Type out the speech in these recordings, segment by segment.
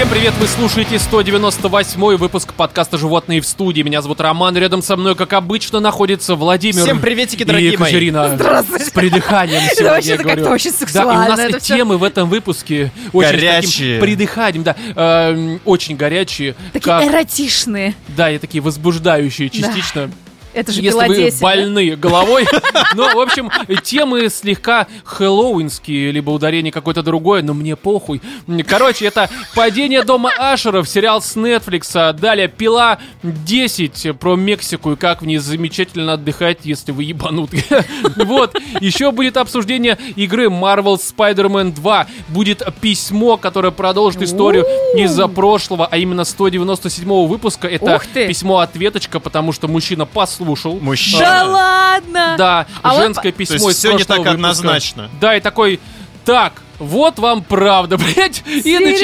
Всем привет, вы слушаете 198 выпуск подкаста «Животные в студии». Меня зовут Роман, рядом со мной, как обычно, находится Владимир. Всем приветики, дорогие и мои. Екатерина. Здравствуйте. С придыханием Это сегодня, вообще я как-то говорю. очень Да, и у сексуально нас это темы в этом выпуске очень с таким Горячие. придыханием, да, эм, очень горячие. Такие как- эротичные. Да, и такие возбуждающие частично. Это же Если вы Пиладесия, да? больны головой. Ну, в общем, темы слегка хэллоуинские, либо ударение какое-то другое, но мне похуй. Короче, это «Падение дома Ашеров», сериал с Netflix. Далее «Пила 10» про Мексику и как в ней замечательно отдыхать, если вы ебанутые. Вот. Еще будет обсуждение игры Marvel Spider-Man 2. Будет письмо, которое продолжит историю из-за прошлого, а именно 197 выпуска. Это письмо-ответочка, потому что мужчина послушал. Мужчина. Да ладно! Да, А вот женское То письмо есть из все не так выпуска. однозначно. Да, и такой, так, вот вам правда, блядь. И начинает,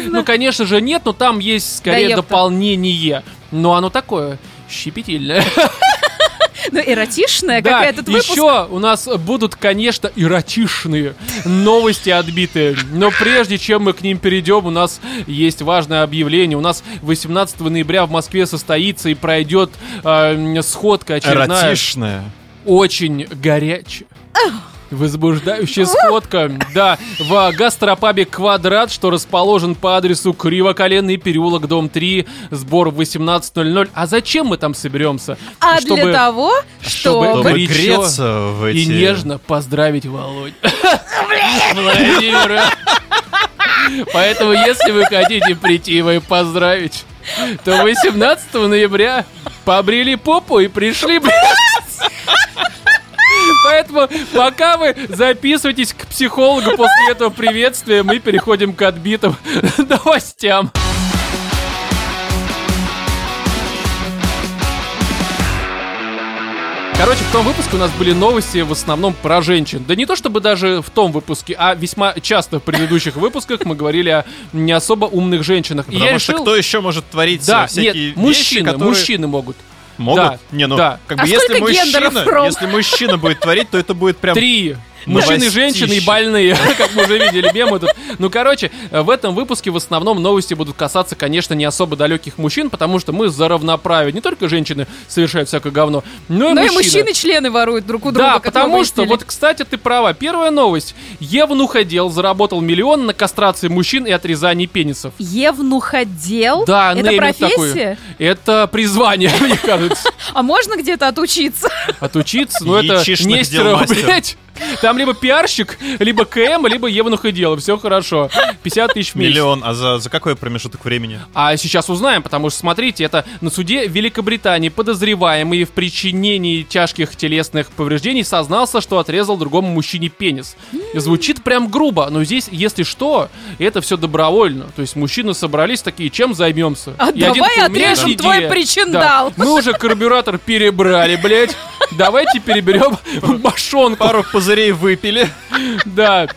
Серьезно? ну, конечно же, нет, но там есть скорее Да дополнение. Но оно такое щепетильное. Ну, эротичная, Да, как этот выпуск. еще у нас будут, конечно, эротичные новости отбитые. Но прежде чем мы к ним перейдем, у нас есть важное объявление. У нас 18 ноября в Москве состоится и пройдет э, сходка очередная. Эротичная. очень горячая. Возбуждающая сходка, да, в гастропабе «Квадрат», что расположен по адресу Кривоколенный переулок, дом 3, сбор в 18.00. А зачем мы там соберемся? А Чтобы- для того, чтобы чтобы... Греться в эти... И нежно поздравить Володь. Владимира. Поэтому, если вы хотите прийти его и поздравить, то 18 ноября побрили попу и пришли, блядь. Поэтому, пока вы записываетесь к психологу после этого приветствия, мы переходим к отбитым новостям. Короче, в том выпуске у нас были новости в основном про женщин. Да не то чтобы даже в том выпуске, а весьма часто в предыдущих выпусках мы говорили о не особо умных женщинах. И Потому я что решил... кто еще может творить Да, э, всякие нет, вещи, мужчины, которые мужчины могут. Могут? да, не, ну, да. как бы А если мужчина, если мужчина будет творить, то это будет прям... Три. Мужчины, Новостище. женщины и больные, как мы уже видели мемы тут. Ну, короче, в этом выпуске в основном новости будут касаться, конечно, не особо далеких мужчин, потому что мы за равноправие. Не только женщины совершают всякое говно, но и Ну и мужчины. мужчины члены воруют друг у друга, Да, потому что, вот, кстати, ты права. Первая новость. Евнуходел заработал миллион на кастрации мужчин и отрезании пенисов. Евнуходел? Да, Это профессия? такой. Это призвание, мне кажется. А можно где-то отучиться? Отучиться, ну это Яичишных Нестеров, дел мастер. блядь. Там либо пиарщик, либо КМ, либо Евнуходел. Все хорошо. 50 тысяч в месяц. Миллион, а за, за какой промежуток времени? А сейчас узнаем, потому что, смотрите, это на суде Великобритании подозреваемый в причинении тяжких телесных повреждений сознался, что отрезал другому мужчине пенис. Звучит прям грубо, но здесь, если что, это все добровольно. То есть мужчины собрались такие, чем займемся? А И один давай такой, «У меня отрежем твой идея». причиндал. Да. Мы уже карбюратор перебрали, блядь. Давайте переберем башонку. Пару пузырей выпили. Да.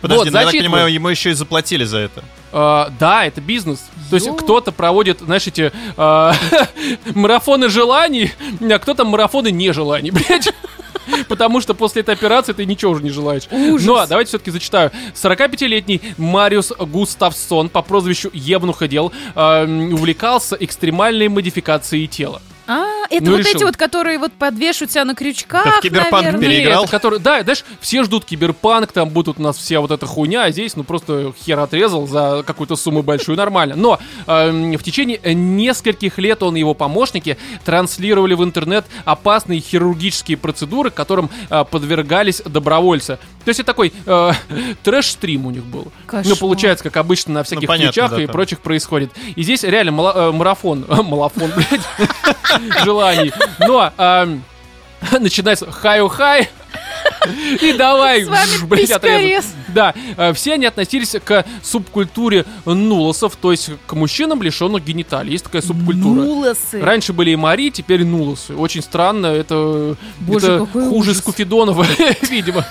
Подожди, Вот, ну, я так понимаю, ему еще и заплатили за это. А, да, это бизнес. То есть кто-то проводит, знаешь, эти а, марафоны желаний, а кто-то марафоны нежеланий, блядь. Потому что после этой операции ты ничего уже не желаешь. Ужас. Но давайте все-таки зачитаю. 45-летний Мариус Густавсон по прозвищу Евнуходел а, м, увлекался экстремальной модификацией тела. А, это Ну, вот решил. эти вот, которые вот подвешивают себя на крючках, Как в Киберпанк наверное. пере- Переиграл? Нет, который, да, знаешь, все ждут киберпанк, там будут у нас вся вот эта хуйня, а здесь, ну, просто хер отрезал за какую-то сумму большую, нормально. Но эм, в течение нескольких лет он и его помощники транслировали в интернет опасные хирургические процедуры, которым э, подвергались добровольцы. То есть это такой э, трэш-стрим у них был. Кошмар. Ну, получается, как обычно на всяких понятно, твичах да, и там. прочих происходит. И здесь реально мала- э, марафон, марафон, блядь, желаний. Но эм, начинается хаю-хай, и давай, С вами жж, блядь, отрезать. Да, э, все они относились к субкультуре нулосов, то есть к мужчинам, лишенных гениталий. Есть такая субкультура. Нулосы. Раньше были и Мари, теперь нулосы. Очень странно, это, Боже, это какой хуже ужас. Скуфидонова, видимо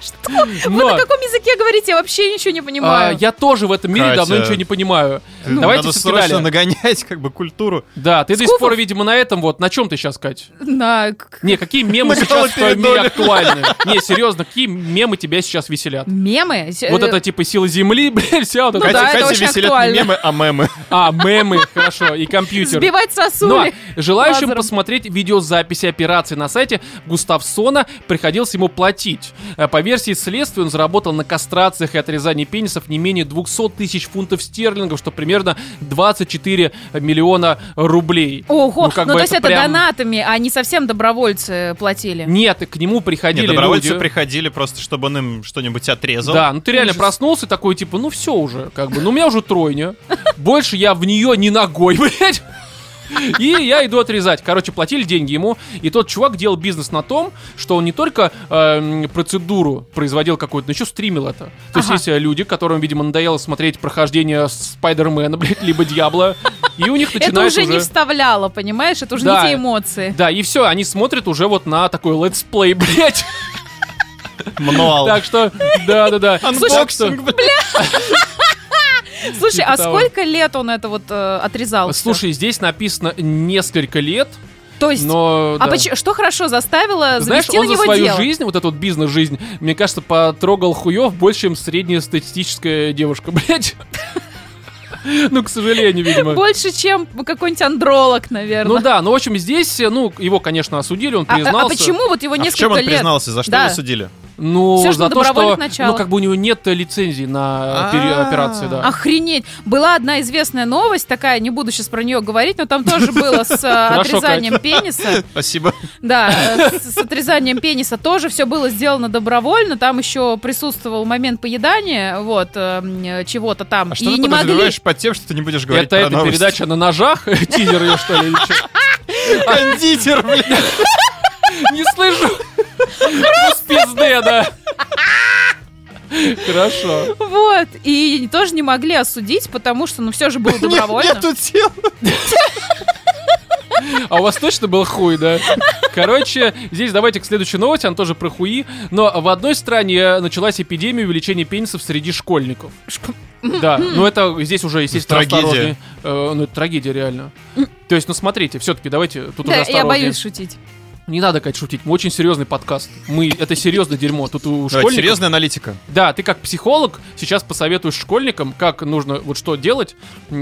знаешь, Вы на каком языке говорите? Я вообще ничего не а, понимаю. я тоже в этом мире давно ничего не понимаю. Ну, Давайте всё-таки срочно нагонять как бы культуру. Да, ты до сих пор, видимо, на этом вот. На чем ты сейчас, Кать? На... Не, какие мемы сейчас в твоем мире актуальны? Не, серьезно, какие мемы тебя сейчас веселят? Мемы? Вот это типа сила земли, блядь, вся вот Ну эта... да, Катя, это Катя очень веселят не мемы, а мемы. А, мемы, хорошо, и компьютер. Сбивать Но сосули. желающим лазером. посмотреть видеозаписи операции на сайте Густавсона приходилось ему платить. Э, По версии следствия он заработал на кастрациях и отрезании пенисов не менее 200 тысяч фунтов стерлингов, что примерно 24 миллиона рублей. Ого, Ну, как ну бы то есть это прям- донатами, а не совсем добровольцы платили. Нет, к нему приходили Нет, добровольцы люди. приходили просто, чтобы он им что-нибудь отрезал. Да, ну ты реально Ужас. проснулся такой, типа, ну все уже, как бы, ну у меня уже тройня. Больше я в нее не ногой, блядь. И я иду отрезать. Короче, платили деньги ему, и тот чувак делал бизнес на том, что он не только эм, процедуру производил какую-то, но еще стримил это. То есть Ага. есть э, люди, которым, видимо, надоело смотреть прохождение Спайдермена, блядь, либо Diablo, и у них Это начинает уже не вставляло, понимаешь? Это уже Да. не те эмоции. Да, и все, они смотрят уже вот на такой летсплей, блядь. Мануал. Так что, да-да-да. Unboxing, бля. Слушай, Типа а того. сколько лет он это вот э, отрезал? Слушай, здесь написано несколько лет, то есть, но... а да. поч- что хорошо заставило Знаешь, завести он на за него свою дело? жизнь, вот эту вот бизнес-жизнь, мне кажется, потрогал хуев больше, чем среднестатистическая девушка, блядь. Ну, к сожалению, видимо. Больше, чем какой-нибудь андролог, наверное. Ну да, ну, в общем, здесь, э, ну, его, конечно, осудили, он А- а, признался. а почему вот его А в несколько чем он лет? признался? За что Да. его судили? Ну, что за то, что, началах. ну, как бы у него нет лицензии на А. операции, да. Охренеть. Была одна известная новость такая, не буду сейчас про нее говорить, но там тоже было с э, отрезанием пениса. Спасибо. Да, э, с отрезанием пениса тоже все было сделано добровольно. Там еще присутствовал момент поедания, вот, э, м, чего-то там. А что И ты подразумеваешь под тем, что ты не будешь говорить Это передача на ножах, тизер ее, что ли, чё? Кондитер, блядь. Не слышу. Пизды, да. Хорошо. Вот. И тоже не могли осудить, потому что, ну, все же было добровольно. Нету тел. А у вас точно был хуй, да? Короче, здесь давайте к следующей новости, она тоже про хуи. Но в одной стране началась эпидемия увеличения пенисов среди школьников. Да, ну это здесь уже, естественно, Трагедия. Э, ну, это трагедия, реально. То есть, ну смотрите, все-таки давайте тут уже Да, я осторожнее. боюсь шутить. Не надо, Кать, шутить. Мы очень серьезный подкаст. Мы, это серьезное дерьмо. Тут у Давайте, школьников... серьезная аналитика. Да, ты как психолог сейчас посоветуешь школьникам, как нужно, вот что делать,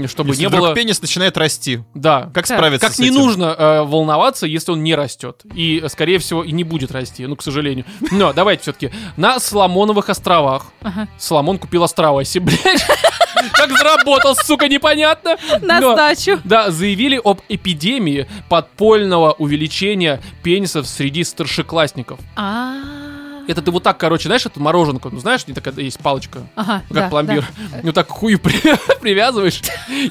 чтобы Если не вдруг было... пенис начинает расти, Да. как Так. справиться Как с не этим? нужно э, волноваться, если он не растет. И, э, скорее всего, и не будет расти, ну, к сожалению. Но давайте все-таки. На Соломоновых островах Ага. Соломон купил острова себе, блядь. Как заработал, сука, непонятно. На Но- сдачу. Да, заявили об эпидемии подпольного увеличения пенисов среди старшеклассников. А. Это ты вот так, короче, знаешь, это мороженка, ну знаешь, не такая есть палочка, Ага, ну, как да, пломбир. да. Ну так хую при- привязываешь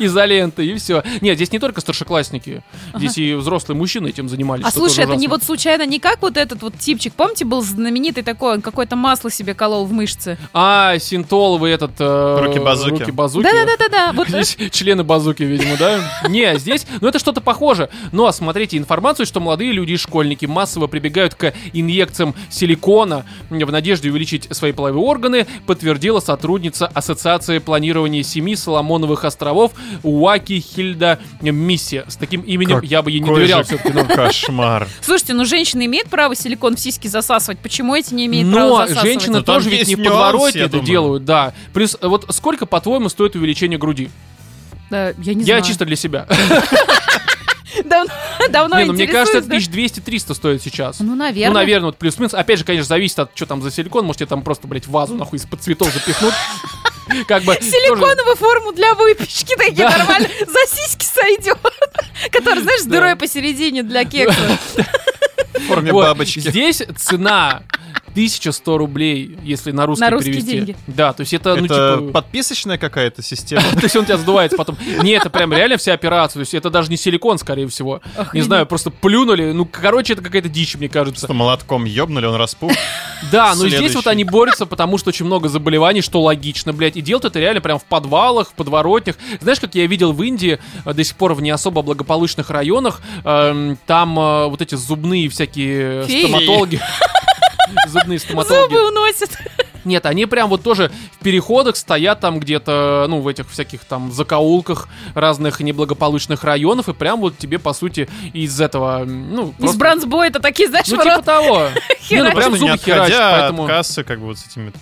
изолентой и все. Нет, здесь не только старшеклассники, здесь и взрослые мужчины этим занимались. А слушай, это не вот случайно не как вот этот вот типчик, помните, был знаменитый такой, он какое-то масло себе колол в мышцы. А, синтоловый этот... э, Руки-базуки. Руки-базуки. Да-да-да-да-да, вот Здесь члены базуки, видимо, да? Не, здесь, ну это что-то похоже. Но смотрите информацию, что молодые люди и школьники массово прибегают к инъекциям силикона в надежде увеличить свои половые органы, подтвердила сотрудница Ассоциации планирования семьи Соломоновых островов Уаки Хильда Мисси. С таким именем я бы ей не доверял же все-таки. ну. Кошмар. Слушайте, ну женщина имеет право силикон в сиськи засасывать, почему эти не имеют Но права засасывать? женщины Ну, тоже ведь не я это думаю. делают, да. Плюс, э, вот сколько, по-твоему, стоит увеличение груди? Да, я не Я знаю. чисто для себя. Давно, давно Не, ну, мне кажется, это интересуюсь, да? 1200-300 стоит сейчас. Ну, наверное. Ну, наверное, вот плюс-минус. Опять же, конечно, зависит от, что там за силикон. Может, тебе там просто, блядь, вазу нахуй из-под цветов запихнут. Как бы... тоже- Силиконовую форму для выпечки, такие Да. нормально, за сиськи сойдет. Который, знаешь, с дырой посередине для кекса. В форме Вот. бабочки. Здесь цена 1100 рублей, если на русский На русские перевести. деньги. Да, то есть это, ну, Это типа... подписочная какая-то система? То есть он тебя сдувается потом. Не, это прям реально вся операция. То есть это даже не силикон, скорее всего. Не знаю, просто плюнули. Ну, короче, это какая-то дичь, мне кажется. Что молотком ёбнули, он распух. Да, но здесь вот они борются, потому что очень много заболеваний, что логично, блядь. И делают это реально прям в подвалах, в подворотнях. Знаешь, как я видел в Индии, э, до сих пор в не особо благополучных районах, эм, там э, вот эти зубные всякие Феи. стоматологи. Зубные стоматологи. Зубы уносят. Нет, они прям вот тоже в переходах стоят там где-то, ну, в этих всяких там закоулках разных неблагополучных районов, и прям вот тебе, по сути, из этого, ну, Из просто- бронзбоя это такие, знаешь, Ну, типа того. Не, ну, прям зубы отходя херачат, поэтому... от кассы, как бы вот с этими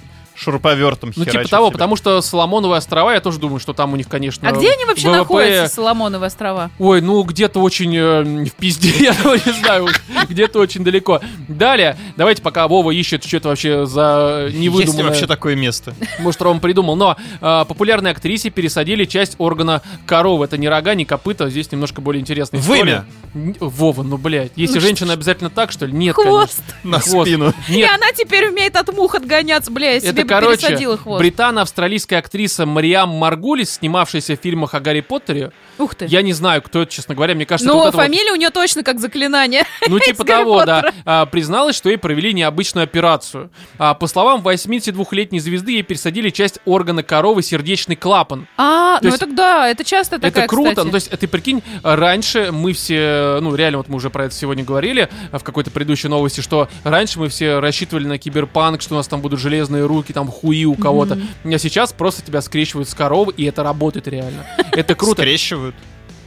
шуруповертом Ну, типа того, тебя. потому что Соломоновые острова, я тоже думаю, что там у них, конечно... А где они вообще ВВП находятся, Соломоновы острова? Ой, ну где-то очень э, в пизде, я не знаю, где-то очень далеко. Далее, давайте пока Вова ищет, что это вообще за Есть ли невыдуманное... вообще такое место? Может, Рома придумал. Но э, популярной актрисе пересадили часть органа коровы. Это не рога, не копыта. Здесь немножко более интересная история. Вымя. Вова, ну, блядь. Если Ну, женщина обязательно так, что ли? Нет, Хвост. конечно. На Хвост. спину. И она теперь умеет от мух отгоняться, бля, я себе короче, британо-австралийская актриса Мариам Маргулис, снимавшаяся в фильмах о Гарри Поттере. Ух ты. Я не знаю, кто это, честно говоря. Мне кажется, это Но вот это вот- фамилия у нее точно как заклинание. Ну, типа того, да. А, призналась, что ей провели необычную операцию. А, по словам 82-летней звезды, ей пересадили часть органа коровы сердечный клапан. А, То ну есть это да, это часто такая, это круто. кстати. Ну, то есть, ты прикинь, раньше мы все, ну, реально, вот мы уже про это сегодня говорили в какой-то предыдущей новости, что раньше мы все рассчитывали на киберпанк, что у нас там будут железные руки, там хуи у кого-то. А сейчас просто тебя скрещивают с коровы, и это работает реально. Это круто. Скрещивают.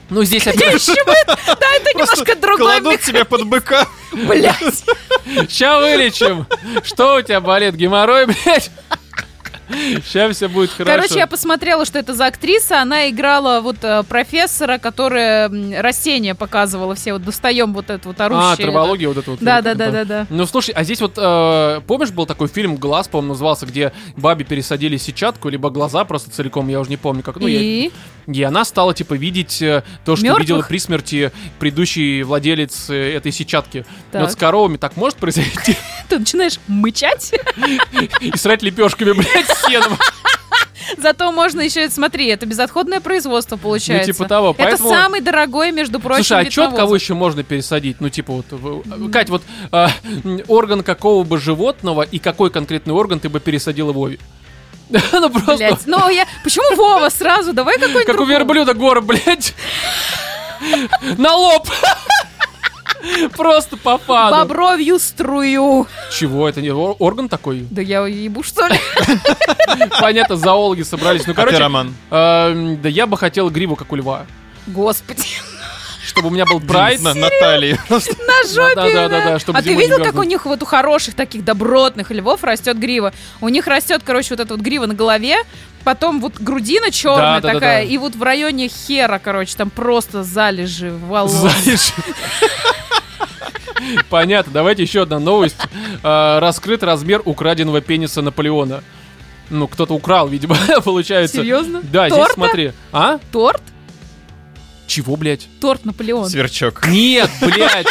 Ну, здесь опять... Да, это немножко другой Кладут тебя под быка. блядь. Ща вылечим. Что у тебя болит? Геморрой, блядь? Сейчас все будет хорошо. Короче, я посмотрела, что это за актриса. Она играла вот э, профессора, которая м, растения показывала все. Вот достаем вот это вот орущее. А, травология вот это вот. Да, да, да, да, да. Ну, слушай, а здесь вот, э, помнишь, был такой фильм «Глаз», по-моему, назывался, где бабе пересадили сетчатку, либо глаза просто целиком, я уже не помню, как. Ну, И И она стала, типа, видеть э, то, что видела при смерти предыдущий владелец этой сетчатки. Вот с коровами так может произойти? ты начинаешь мычать. И срать лепешками, блядь, с сеном. Зато можно еще, смотри, это безотходное производство получается. Ну, типа того, Это поэтому- самый дорогой, между прочим, Слушай, а навоза. кого еще можно пересадить? Ну, типа вот... в- Кать, вот м, орган какого бы животного и какой конкретный орган ты бы пересадила Вове? Ну, просто... Блядь, ну я... Почему Вова сразу? Давай какой-нибудь Как у верблюда гора, блядь. На лоб. Просто по фану. Бобровью струю. Чего? Это не ор- орган такой? Да я ебу, что ли? Понятно, зоологи собрались. Ну, А ты, короче, Роман? эм, да я бы хотел гриву, как у льва. Господи. Чтобы у меня был прайд. На, на талии. На жопе. Да, да, да, да, чтобы А ты видел, как у них вот у хороших таких добротных львов растет грива? У них растет, короче, вот эта вот грива на голове, потом вот грудина черная Да, да, да, такая, да. и вот в районе хера, короче, там просто залежи волос. Залежи. Понятно, давайте еще одна новость. А, Раскрыт размер украденного пениса Наполеона. Ну, кто-то украл, видимо, получается. Серьезно? Да, здесь Торта? смотри. А? Торт? Чего, блядь? Торт Наполеон. сверчок. Нет, блядь.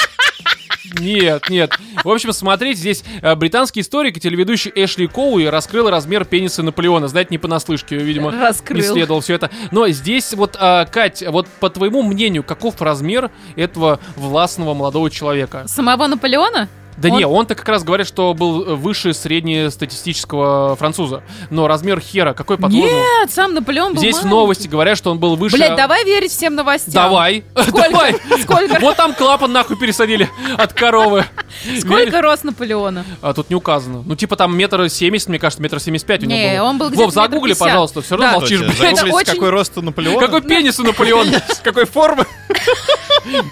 Нет, нет. В общем, смотрите, здесь э, британский историк и телеведущий Эшли Коуи раскрыл размер пениса Наполеона. Знаете, не понаслышке, видимо, Раскрыл. исследовал все это. Но здесь вот, а, Кать, вот по твоему мнению, каков размер этого властного молодого человека? Самого Наполеона? Да Он- не, он-то как раз говорит, что был выше среднестатистического француза. Но размер хера, какой по-твоему? Нет, сам Наполеон был Здесь в маленький. новости говорят, что он был выше... Блять, давай верить всем новостям. Давай. Сколько? Давай. Сколько? Вот там клапан нахуй пересадили от коровы. Сколько рост Наполеона? А тут не указано. Ну, типа там метр семьдесят, мне кажется, метр семьдесят пять у него Не, было. он был где-то Вов, загугли, пожалуйста, все равно Да. молчишь, загуглите, очень- какой рост у Наполеона. Какой пенис у Наполеона? Какой формы?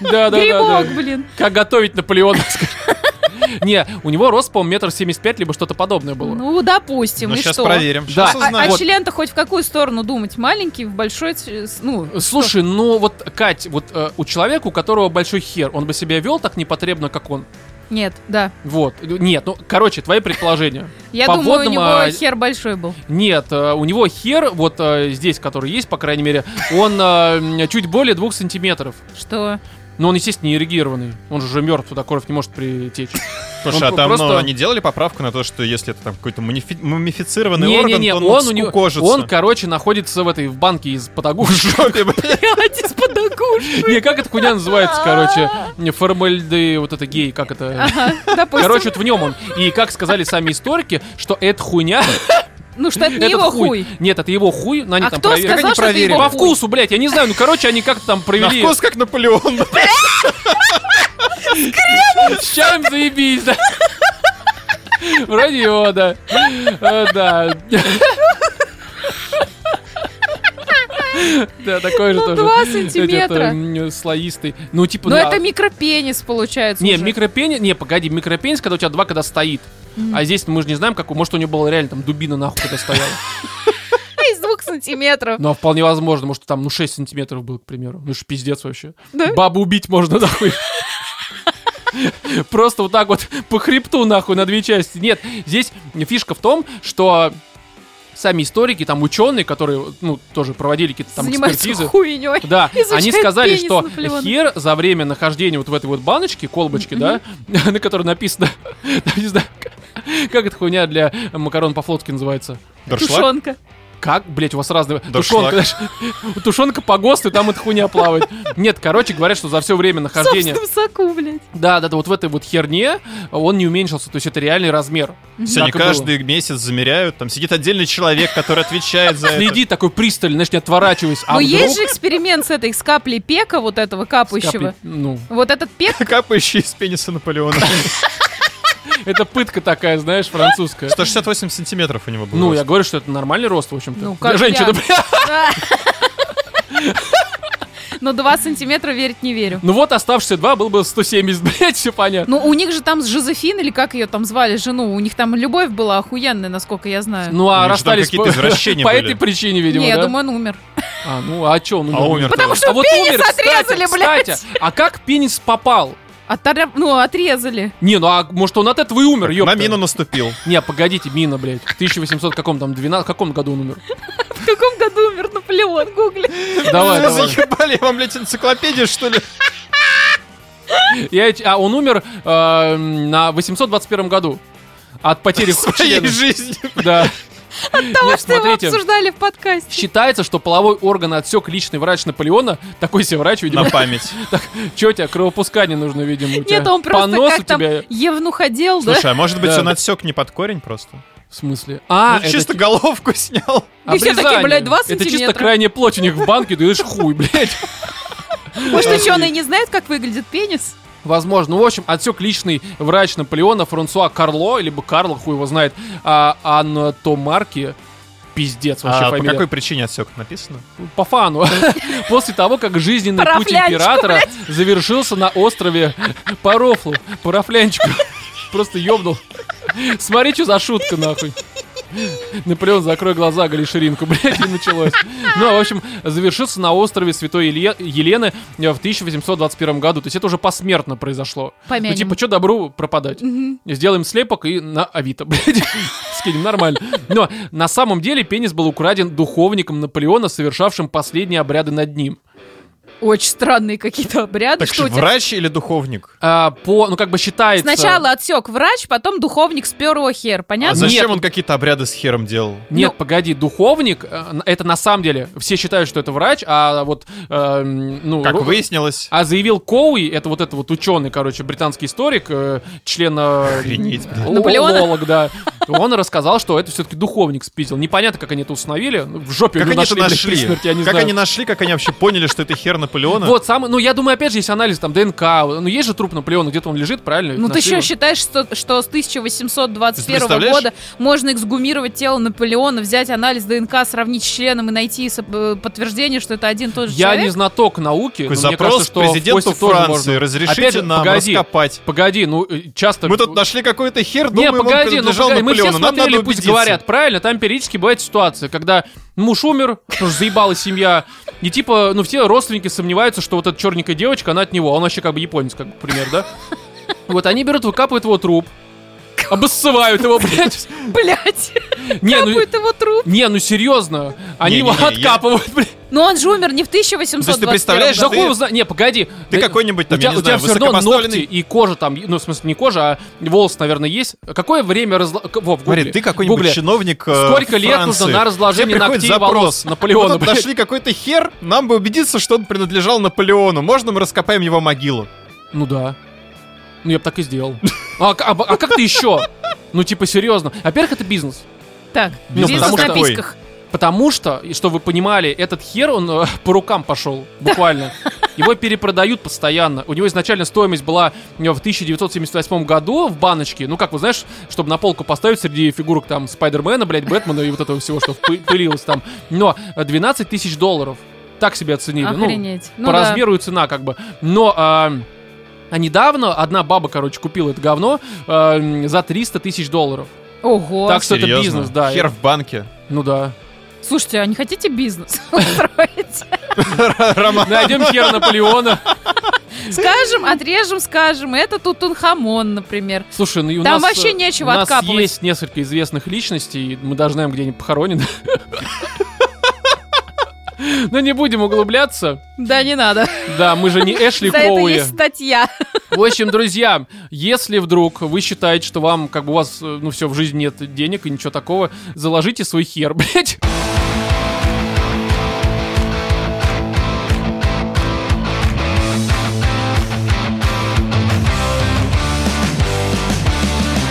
Да, да, да, Грибок, блин. Как готовить Наполеона? Не, у него рост, по-моему, метр семьдесят пять, либо что-то подобное было. Ну, допустим, Ну, и сейчас что? проверим. Да. Сейчас А, а. Вот. член-то хоть в какую сторону думать? Маленький, в большой, ну... Слушай, ну вот, Кать, вот э, у человека, у которого большой хер, он бы себя вел так непотребно, как он. Нет, да. Вот. Нет, ну, короче, твои предположения. Я По думаю, у водным, него а, хер большой был. Нет, э, у него хер, вот э, здесь, который есть, по крайней мере, он э, чуть более двух сантиметров. Что? Но он, естественно, не ирригированный. Он же уже мертв, туда кровь не может притечь. Слушай, он а там просто- ну, они делали поправку на то, что если это там какой-то мумифи- мумифицированный орган, Не-не-не, то он, он, у него, скукожится. он, короче, находится в этой, в банке из подогуши. Блядь, из-под огуши. Не, как эта хуйня называется, короче, не, формальды, вот это гей, как это... Короче, вот в нем он. И как сказали сами историки, что эта хуйня... ну что, это не этот его хуй. Нет, это его хуй, но они А там кто проверили. сказал, они что это проверили? его По хуй? вкусу, блядь, я не знаю, ну, короче, они как-то там На провели... вкус как Наполеон. С чаем заебись, да. Вроде его, да. Э, Да. Да, такой же Ну, тоже. два Этот, сантиметра. Слоистый. Ну, типа, Но да. это микропенис получается Не, уже. микропенис, не, погоди, микропенис, когда у тебя два, когда стоит. А здесь мы же не знаем, какой, может, у него была реально там дубина нахуй, когда стояла. Из двух сантиметров. Ну, а вполне возможно, может, там, ну, 6 сантиметров был, к примеру. Ну, ж пиздец вообще. Да? Бабу убить можно, нахуй. Просто вот так вот по хребту, нахуй, на две части. Нет, здесь фишка в том, что сами историки, там, ученые, которые, ну, тоже проводили какие-то там экспертизы. хуйней. Да, они сказали, что Наполеона. хер за время нахождения вот в этой вот баночке, колбочке, да, на которой написано, не знаю, как эта хуйня для макарон по-флотски называется. Доршлаг? Тушенка. Как, блять, у вас разные... Дошшлаг. Тушенка, знаешь, тушенка по ГОСТу, там эта хуйня плавает. Нет, короче, говорят, что за все время В нахождения... собственном соку, блядь. Да, да, да, вот в этой вот херне он не уменьшился, то есть это реальный размер. Все, они Так и было. каждый месяц замеряют, там сидит отдельный человек, который отвечает за это. Следи такой пристально, знаешь, не отворачиваясь. А Но есть вдруг же эксперимент с этой, с каплей пека, вот этого капающего. каплей- Ну, Вот этот пек, Капающий из пениса Наполеона. это пытка такая, знаешь, французская. 168 сантиметров у него был Ну, рост. я говорю, что это нормальный рост, в общем-то. Ну, как женщины, я. бля. но 2 сантиметра верить не верю. Ну вот оставшиеся два был бы 170, блядь, все понятно. Ну, у них же там с Жозефин, или как ее там звали, жену, у них там любовь была охуенная, насколько я знаю. Ну, а расстались какие-то по, извращения по этой причине, видимо, не, я да? думаю, он умер. А, ну, а чё он умер? А умер Потому что а вот пенис умер, кстати, отрезали, блядь. кстати, а как пенис попал? Отор- Ну, отрезали. Не, ну а может он от этого и умер, На ёпта. мину наступил. Не, погодите, мина, блядь. В 1800 каком там, 12, каком году он умер? В каком году умер Наполеон? Гугли. Давай, давай. заебали, вам, блядь, энциклопедия, что ли? Я, эти- а он умер э, на 821 году. От потери В своей члена. жизни. Да. Того, Нет, что его смотрите. обсуждали в подкасте. Считается, что половой орган отсек личный врач Наполеона. Такой себе врач, видимо. На память. Че у тебя, кровопускание нужно, видимо. у тебя Нет, он просто понос как у там тебя. евнуходел, да? Слушай, а может быть Да. он отсек не под корень просто? В смысле? А, Ну, это чисто ти- головку снял. И все такие, блядь, два Это чисто сантиметра. крайняя плоть у них в банке, ты видишь хуй, блядь. Может, ученые не знают, как выглядит пенис? Возможно. Ну, в общем, отсек личный врач Наполеона Франсуа Карло, либо Карл, хуй его знает, а Анатомарки. Пиздец вообще А по фамилия. какой причине отсек написано? По фану. После того, как жизненный путь императора завершился на острове Парофлу. Парафлянчику. Просто ёбнул. Смотри, что за шутка, нахуй. Наполеон, закрой глаза, голи ширинку, блядь, и началось. Ну, а, в общем, завершился на острове Святой Илье- Елены э, в 1821 году. То есть это уже посмертно произошло. Помянем. Ну, типа, что добру пропадать? Сделаем слепок и на Авито, блядь, скинем, нормально. Но на самом деле пенис был украден духовником Наполеона, совершавшим последние обряды над ним. Очень странные какие-то обряды. Так что у тебя? врач или духовник? А, по, ну, как бы считается... Сначала отсек врач, потом духовник спер его хер, А понятно? зачем Нет. он какие-то обряды с хером делал? Нет, Ну- погоди, духовник, э, это на самом деле, все считают, что это врач, а вот, э, ну... Как ру- выяснилось. А заявил Коуи, это вот это вот ученый, короче, британский историк, э, член... э, Охренеть, лолог, да. Он рассказал, что это все-таки духовник спиздил. Непонятно, как они это установили. В жопе Как они нашли? при смерти, я не Как знаю. они нашли, как они вообще поняли, что это хер Наполеона? Вот, самый, ну, я думаю, опять же, есть анализ, там, ДНК, ну, есть же труп Наполеона, где-то он лежит, правильно? Ну ты его. считаешь, что, что с 1821 представляешь? года можно эксгумировать тело Наполеона, взять анализ ДНК, сравнить с членом и найти э, подтверждение, что это один и тот же Я не человек? знаток науки, но мне запрос кажется, что президенту Франции. можно. Разрешите Опять же, нам погоди, раскопать. Погоди, ну, э, часто... Мы тут нашли какой-то хер, Не, думаем, он погоди, ну принадлежал погоди, мы все Наполеону. Нам смотрели, надо пусть говорят, правильно? Там периодически бывает ситуация, когда муж умер, потому что заебала семья, и типа, ну все родственники сомневаются, что вот эта черненькая девочка, она от него, а он вообще как бы японец, как бы, пример, да? Вот они берут, выкапывают его труп, обоссывают его, блядь. Блять, Не, ну, его труп. не, ну серьезно, они его Не-не-не, я- откапывают, блядь. Но он же умер не в 1821 То есть ты представляешь, его знает. Не, погоди. Ты Да- какой-нибудь у там, тебя, я не у тебя знаю, все равно ногти высокопоставленный... и кожа там, ну, в смысле, не кожа, а волос, наверное, есть. Какое время разла... к- Во, в Смотри, гугле. ты какой-нибудь Гугле. чиновник э, Сколько лет Франции. нужно на разложение Тебе приходит ногтей и волос запрос. Наполеона, Мы тут блядь? нашли какой-то хер, нам бы убедиться, что он принадлежал Наполеону. Можно мы раскопаем его могилу? Ну да. Ну, я бы так и сделал. А, а а как ты еще? Ну, типа, серьезно. Во-первых, это бизнес. Так, Ну, бизнес потому на что- письках. Потому что, что вы понимали, этот хер, он э, по рукам пошел, буквально. Его перепродают постоянно. У него изначально стоимость была э, в 1978 году в баночке. Ну, как вы знаешь, чтобы на полку поставить среди фигурок там Спайдермена, блядь, Бэтмена и вот этого всего, что пы- пылилось там. Но э, 12 тысяч долларов. Так себе оценили. Ну, Охренеть. Ну по да. размеру и цена как бы. Но а, а недавно одна баба, короче, купила это говно э, за 300 тысяч долларов. Ого. Так что это Серьезно? бизнес, да. Хер в банке. Ну да. Слушайте, а не хотите бизнес устроить? Роман. Найдем хер Наполеона. Скажем, отрежем, скажем, это Тутанхамон, например. Слушай, ну и у Там нас... вообще э, нечего У нас откапывать. есть несколько известных личностей, мы даже знаем, где они похоронены. Но не будем углубляться. Да, не надо. Да, мы же не Эшли За это Коуи. есть статья. В общем, друзья, если вдруг вы считаете, что вам, как бы у вас, э, ну все, в жизни нет денег и ничего такого, заложите свой хер, блядь.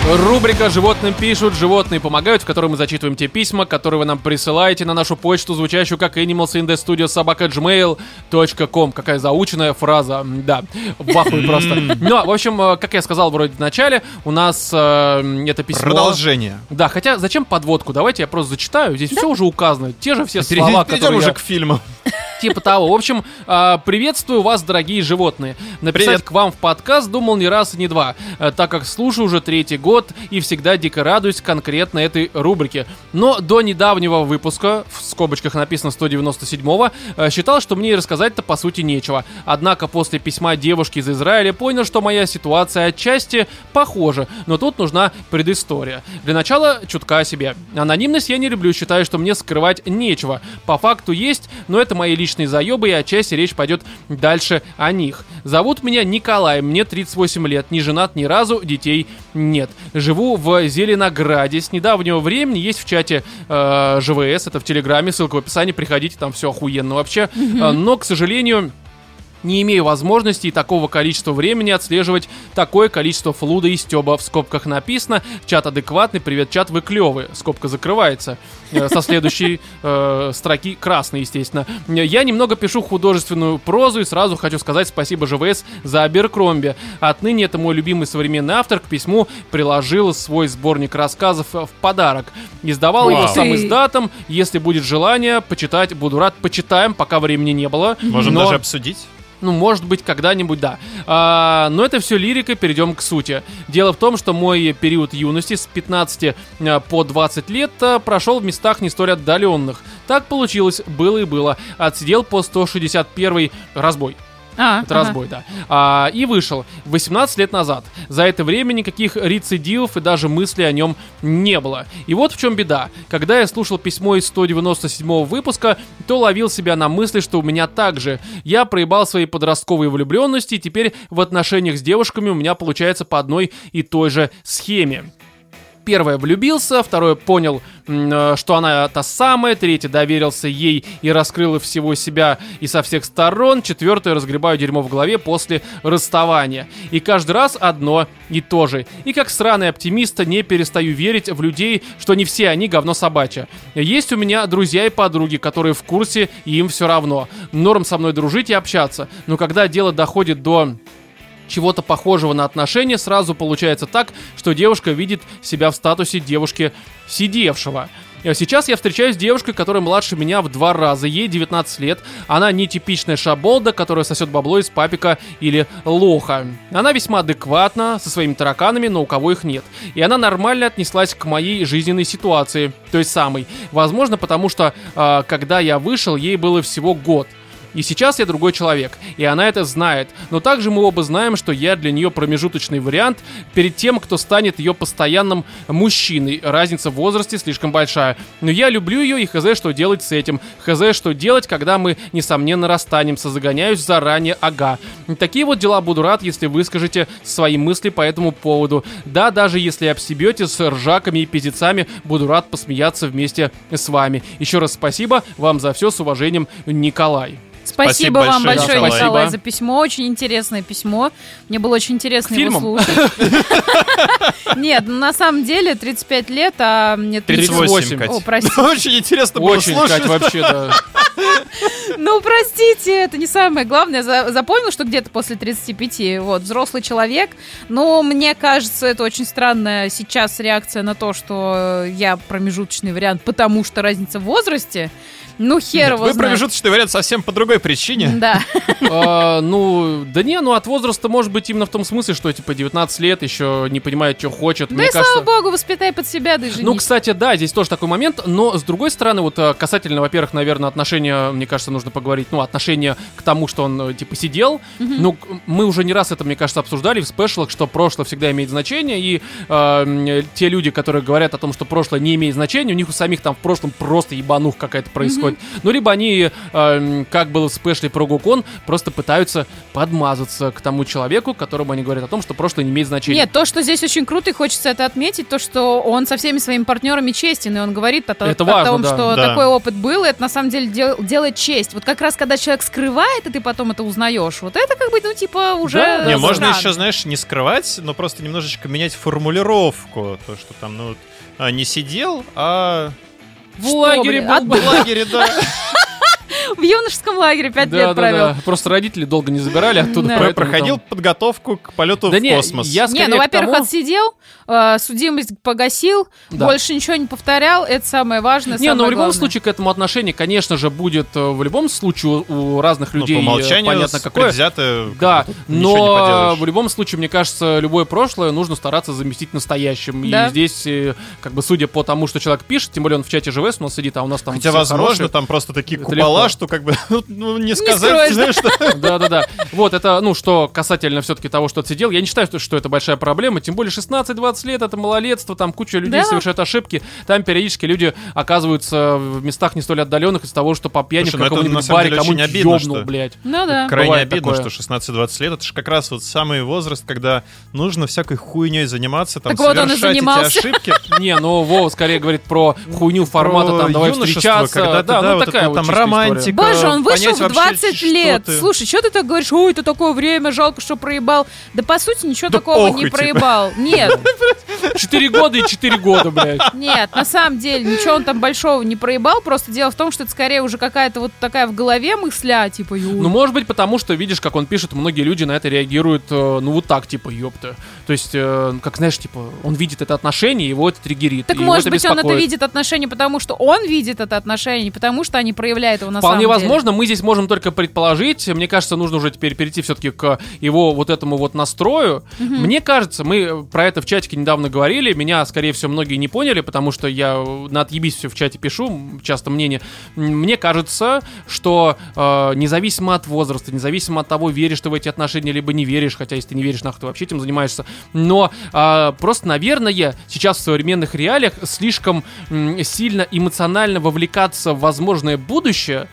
Рубрика «Животным пишут, животные помогают», в которой мы зачитываем те письма, которые вы нам присылаете на нашу почту, звучащую как animalsinthestudio.gmail.com. Какая заученная фраза, да, в ахуе просто. Но, в общем, э, как я сказал вроде в начале, у нас э, это письмо... Продолжение. Да, хотя зачем подводку? Давайте я просто зачитаю. Здесь все уже указано. Те же все слова, Перейдем которые уже я- к фильму. Типа того. В общем, а, приветствую вас, дорогие животные. Написать Привет. к вам в подкаст думал не раз и не два, э, так как слушаю уже третий год и всегда дико радуюсь конкретно этой рубрике. Но до недавнего выпуска, в скобочках написано 197-го, э, считал, что мне и рассказать-то по сути нечего. Однако после письма девушки из Израиля понял, что моя ситуация отчасти похожа, но тут нужна предыстория. Для начала чутка о себе. Анонимность я не люблю, считаю, что мне скрывать нечего. По факту есть, но это мои личные заебы, и отчасти речь пойдет дальше о них. Зовут меня Николай, мне 38 лет, не женат ни разу, детей нет. Живу в Зеленограде, с недавнего времени есть в чате э, ЖВС, это в Телеграме, ссылка в описании, приходите, там все охуенно вообще. Э, но, к сожалению, не имею возможности и такого количества времени отслеживать такое количество флуда и стеба. В скобках написано, чат адекватный, привет, чат, вы клевый. Скобка закрывается. Э, Со следующей э, строки красный, естественно. Я немного пишу художественную прозу и сразу хочу сказать спасибо ЖВС за Аберкромби. Отныне это мой любимый современный автор. К письму приложил свой сборник рассказов в подарок. Издавал его Вау. сам Ты. издатом. Если будет желание, почитать буду рад. Почитаем, пока времени не было. Можем Но- даже обсудить. Ну, может быть, когда-нибудь, да. А, но это все лирика, перейдем к сути. Дело в том, что мой период юности с 15 а, по 20 лет а, прошел в местах не столь отдаленных. Так получилось, было и было. Отсидел по 161 разбой. А, Это ага. разбой, да. А, и вышел 18 лет назад. За это время никаких рецидивов и даже мыслей о нем не было. И вот в чем беда. Когда я слушал письмо из 197 выпуска, то ловил себя на мысли, что у меня так же. Я проебал свои подростковые влюбленности, и теперь в отношениях с девушками у меня получается по одной и той же схеме. Первое влюбился, второе понял, э, что она та самая, третье доверился ей и раскрыл всего себя и со всех сторон, четвертое разгребаю дерьмо в голове после расставания. И каждый раз одно и то же. И как сраный оптимист не перестаю верить в людей, что не все они говно собачье. Есть у меня друзья и подруги, которые в курсе и им все равно. Норм со мной дружить и общаться. Но когда дело доходит до чего-то похожего на отношения, сразу получается так, что девушка видит себя в статусе девушки сидевшего. Э, Сейчас я встречаюсь с девушкой, которая младше меня в два раза. Ей 19 лет. Она не типичная шаболда, которая сосет бабло из папика или лоха. Она весьма адекватна, со своими тараканами, но у кого их нет. И она нормально отнеслась к моей жизненной ситуации, той самой. Возможно, потому что, э, когда я вышел, ей было всего год. И сейчас я другой человек, и она это знает. Но также мы оба знаем, что я для нее промежуточный вариант перед тем, кто станет ее постоянным мужчиной. Разница в возрасте слишком большая. Но я люблю ее и хз, что делать с этим. Хз, что делать, когда мы, несомненно, расстанемся. Загоняюсь заранее, ага. Такие вот дела буду рад, если вы скажете свои мысли по этому поводу. Да, даже если обсебете с ржаками и пиздецами, буду рад посмеяться вместе с вами. Еще раз спасибо вам за все, с уважением, Николай. Спасибо, Спасибо вам большое, большое, Николай. Спасибо. за письмо. Очень интересное письмо. Мне было очень интересно его слушать. Нет, ну, на самом деле 35 лет, а мне 38, 38. Кать. О, прости. Очень интересно было слушать. Вообще, да. Ну, простите, это не самое главное. Я за- запомнил, что где-то после 35, вот, взрослый человек. Но мне кажется, это очень странная сейчас реакция на то, что я промежуточный вариант, потому что разница в возрасте. Ну, хер его Вы промежуточный вариант совсем по другой причине. Да. А, Ну, да не, ну от возраста может быть именно в том смысле, что типа 19 лет еще не понимает, что хочет. Да Мне и слава богу, воспитай под себя, да и Ну, кстати, да, здесь тоже такой момент, но с другой стороны, вот э, касательно, во-первых, наверное, отношения, мне кажется, нужно поговорить, ну, отношения к тому, что он, э, типа, сидел. Ну, мы уже не раз это, мне кажется, обсуждали в спешлах, что прошлое всегда имеет значение, и э, те люди, которые говорят о том, что прошлое не имеет значения, у них у самих там в прошлом просто ебанух какая-то происходит. Ну, либо они, э, как было в спешле про Гукон, просто пытаются подмазаться к тому человеку, которому они говорят о том, что прошлое не имеет значения. Нет, то, что здесь очень круто, и хочется это отметить, то, что он со всеми своими партнерами честен, и он говорит о, то- Это о важно, том, да. что Да. такой опыт был, и это на самом деле дел- делает честь. Вот как раз, когда человек скрывает, и ты потом это узнаешь, вот это как бы, ну, типа, уже... Да, Не, можно еще, знаешь, не скрывать, но просто немножечко менять формулировку. То, что там, ну, а, не сидел, а В лагере был в лагере, да. В юношеском лагере пять Да, лет да, провел. да. Просто родители долго не забирали оттуда. Да. Проходил там- подготовку к полету Да в не, космос. я Не, ну, во-первых, тому- отсидел, э, судимость погасил, Да. больше ничего не повторял, это самое важное, Не, ну самое в любом главное. случае к этому отношение, конечно же, будет э, в любом случае у, у разных Ну, людей по э, умолчанию понятно какое. предвзято, как Да, но в любом случае, мне кажется, любое прошлое нужно стараться заместить настоящим. Да. И здесь, э, как бы, судя по тому, что человек пишет, тем более он в чате ЖВС у нас сидит, а у нас там Хотя, возможно, хорошие. там просто такие купола, легко. Что как бы, ну, ну, не сказать, знаешь, что... Да-да-да. Вот это, ну, что касательно все-таки того, что отсидел. Я не считаю, что, что это большая проблема. Тем более 16-20 лет, это малолетство, там куча людей Да. совершают ошибки. Там периодически люди оказываются в местах не столь отдаленных из-за того, что по пьяни Слушай, в ну каком-нибудь баре кому-нибудь обидно, ёбнул, что- блядь. Ну да. Крайне Бывает обидно, такое. что 16-20 лет это же как раз вот самый возраст, когда нужно всякой хуйней заниматься, там, Так вот он и совершать эти занимался. ошибки. Не, ну Вова скорее говорит про хуйню формата, там, давай встречаться. когда да, да, ну такая там чистая романтика. Боже, он вышел в вообще, 20 что лет. ты. Слушай, что ты так говоришь? Ой, это такое время, жалко, что проебал. Да по сути ничего Да такого не типа. проебал. Нет, Четыре года и четыре года, блядь. нет, на самом деле ничего он там большого не проебал. Просто дело в том, что это скорее уже какая-то вот такая в голове мысля, типа, «Ю, Ну, может быть, потому что, видишь, как он пишет, многие люди на это реагируют, э, ну, вот так, типа, ёпта. То есть, э, как, знаешь, типа, он видит это отношение, его это триггерит. Так может быть, он это видит отношения, потому что он видит это отношение, не потому что они проявляют его на Вполне самом деле. мы здесь можем только предположить. Мне кажется, нужно уже теперь перейти все-таки к его вот этому вот настрою. Мне кажется, мы про это в чатике недавно говорили. Меня, скорее всего, многие не поняли, потому что я э, на отъебись все в чате пишу, часто мнение. Мне кажется, что э, независимо от возраста, независимо от того, веришь ты в эти отношения, либо не веришь, хотя если ты не веришь, нахуй ты вообще этим занимаешься. Но э, просто, наверное, сейчас в современных реалиях слишком м, сильно эмоционально вовлекаться в возможное будущее,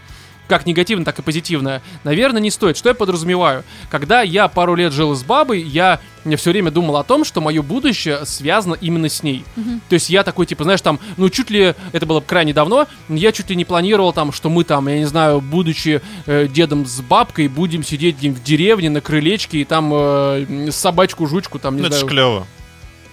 как негативное, так и позитивное, наверное, не стоит. Что я подразумеваю? Когда я пару лет жил с бабой, я все время думал о том, что мое будущее связано именно с ней. То есть я такой, типа, знаешь, там, ну, чуть ли, это было крайне давно, я чуть ли не планировал там, что мы там, я не знаю, будучи э, дедом с бабкой, будем сидеть где-нибудь в деревне на крылечке и там э, собачку-жучку там, не Ну, это ж знаю, клево.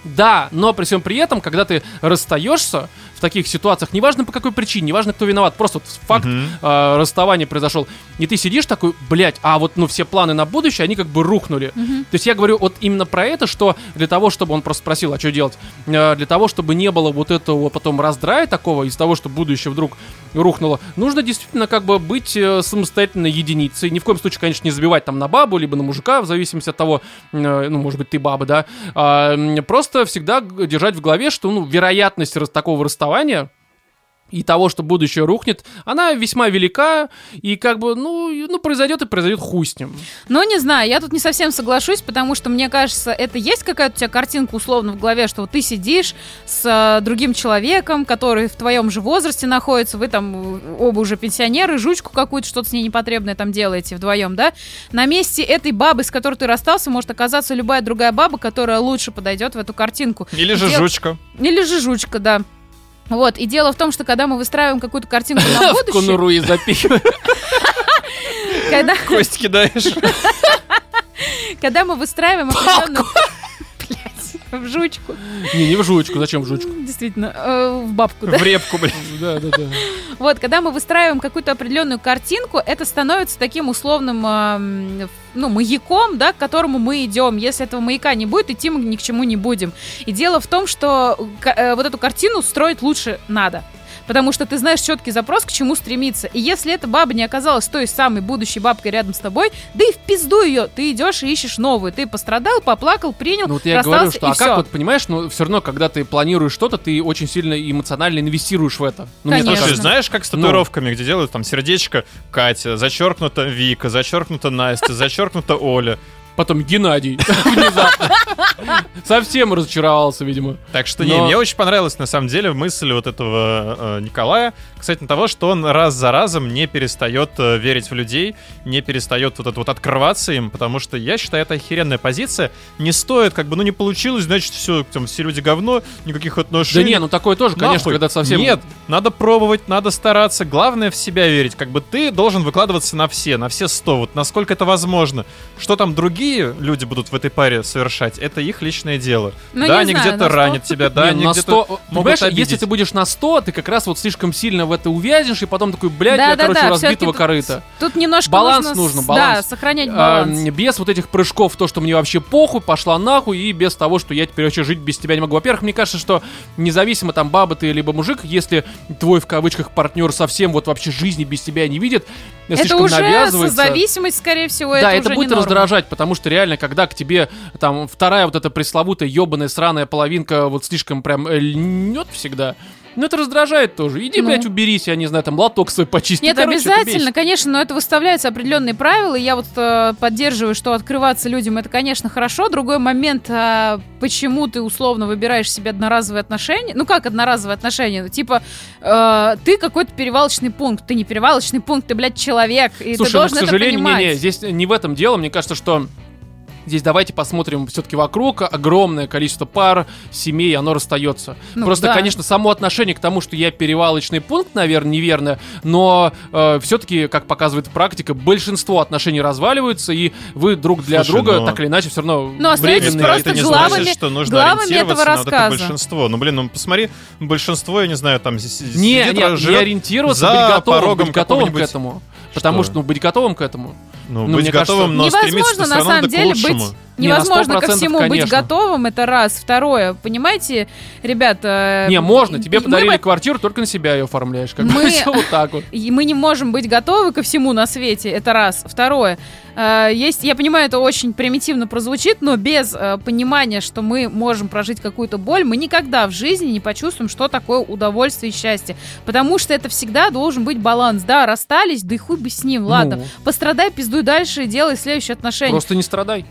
да, но при всем при этом, когда ты расстаешься в таких ситуациях, неважно по какой причине, неважно кто виноват, просто вот факт Мгм. э, расставания произошел, и ты сидишь такой, блядь, а вот ну все планы на будущее, они как бы рухнули. То есть я говорю вот именно про это, что для того, чтобы он просто спросил, а что делать, Э, для того, чтобы не было вот этого потом раздрая такого из того, что будущее вдруг рухнуло, нужно действительно как бы быть э, самостоятельной единицей. Ни в коем случае, конечно, не забивать там на бабу, либо на мужика, в зависимости от того, э, ну, может быть, ты баба, да. А, просто всегда держать в голове, что, ну, вероятность такого расставания и того, что будущее рухнет, она весьма велика, и как бы, ну, ну произойдет и произойдет хуй с ним. Ну, не знаю, я тут не совсем соглашусь, потому что, мне кажется, это есть какая-то у тебя картинка условно в голове, что вот ты сидишь с э, другим человеком, который в твоем же возрасте находится, вы там э, оба уже пенсионеры, жучку какую-то, что-то с ней непотребное там делаете вдвоем, да? На месте этой бабы, с которой ты расстался, может оказаться любая другая баба, которая лучше подойдет в эту картинку. Или же Дел- жучка. Или же жучка, да. Вот, и дело в том, что когда мы выстраиваем какую-то картинку на В будущее, конуру и запихивать. когда, Кость кидаешь. когда мы выстраиваем определенную... В жучку. Не, не в жучку, зачем в жучку? Действительно, э, в бабку, да? В репку, блин. Да, да, да. Вот, когда мы выстраиваем какую-то определенную картинку, это становится таким условным, ну, маяком, да, к которому мы идем. Если этого маяка не будет, идти мы ни к чему не будем. И дело в том, что э, вот эту картину строить лучше надо потому что ты знаешь четкий запрос, к чему стремиться. И если эта баба не оказалась той самой будущей бабкой рядом с тобой, да и в пизду ее, ты идешь и ищешь новую. Ты пострадал, поплакал, принял, Ну вот я говорю, что, а как вот, понимаешь, ну все равно, когда ты планируешь что-то, ты очень сильно эмоционально инвестируешь в это. Ну, Конечно. Слушай, Конечно. знаешь, как с татуировками, где делают там сердечко Катя, зачеркнуто Вика, зачеркнуто Настя, зачеркнуто Оля. Потом Геннадий. Совсем разочаровался, видимо. Так что, не, мне очень понравилась, на самом деле, мысль вот этого э, Николая касательно того, что он раз за разом не перестает э, верить в людей, не перестает вот это вот открываться им, потому что я считаю, это охеренная позиция. Не стоит, как бы, ну не получилось, значит, все, там, все люди говно, никаких Да отношений. не, ну такое тоже, конечно, когда совсем... Нет, надо пробовать, надо стараться. Главное в себя верить. Как бы ты должен выкладываться на все, на все сто. Вот насколько это возможно. Что там другие люди будут в этой паре совершать, это их личное дело. Ну, да, они знаю, где-то ранят тебя, да, Не, они где-то 100... могут Понимаешь, если обидеть. ты будешь на 100, ты как раз вот слишком сильно в это увязнешь, и потом такой, блядь, я, короче, Да-да-да, разбитого всё-таки корыта. Тут немножко Баланс нужно, баланс. Да, сохранять А, баланс. без вот этих прыжков, то, что мне вообще похуй, пошла нахуй, и без того, что я теперь вообще жить без тебя не могу. Во-первых, мне кажется, что независимо там баба ты либо мужик, если твой в кавычках партнер совсем вот вообще жизни без тебя не видит, это слишком уже навязывается. зависимость, скорее всего, Да, это, это, будет раздражать, потому что реально, когда к тебе там вторая вот эта пресловутая ебаная сраная половинка вот слишком прям э, льнет всегда, ну это раздражает тоже. Иди, Ну. блядь, уберись, я не знаю, там лоток свой почисти. Нет, Короче, обязательно, конечно, но это выставляются определенные правила. и Я вот э, поддерживаю, что открываться людям это, конечно, хорошо. Другой момент, а, почему ты условно выбираешь себе одноразовые отношения. Ну как одноразовые отношения? Ну, типа, э, ты какой-то перевалочный пункт. Ты не перевалочный пункт, ты, блядь, человек. И Слушай, ты ну, должен к сожалению, это понимать. не, не, здесь не в этом дело. Мне кажется, что здесь давайте посмотрим все-таки вокруг. Огромное количество пар, семей, оно расстается. Ну, Просто, да. конечно, само отношение к тому, что я перевалочный пункт, наверное, неверно, но все-таки, как показывает практика, большинство отношений разваливаются, и вы друг для Слушай, друга но- так или иначе все равно Ну, остаетесь временные. просто это не главами- значит, что нужно главами ориентироваться этого на вот это рассказа. большинство. Ну, блин, ну посмотри, большинство, я не знаю, там Не, сидит, не, не ориентироваться, за быть готовым, порогом быть готовым к этому. Потому Что? что, ну, быть готовым к этому. Ну, Ну, быть мне кажется, готовым, но стремиться Невозможно, все на самом деле, лучшему. быть Не, на Невозможно ко 100%, всему быть конечно. готовым, это раз. Второе, понимаете, ребята... Не, можно, тебе мы подарили бы- квартиру, только на себя ее оформляешь. Как Мы- бы всё вот так вот. И мы не можем быть готовы ко всему на свете, это раз. Второе, э, есть, я понимаю, это очень примитивно прозвучит, но без э, понимания, что мы можем прожить какую-то боль, мы никогда в жизни не почувствуем, что такое удовольствие и счастье. Потому что это всегда должен быть баланс. Да, расстались, да и хуй бы с ним, ладно. Ну. Пострадай, пиздуй дальше и делай следующие отношения. Просто не страдай.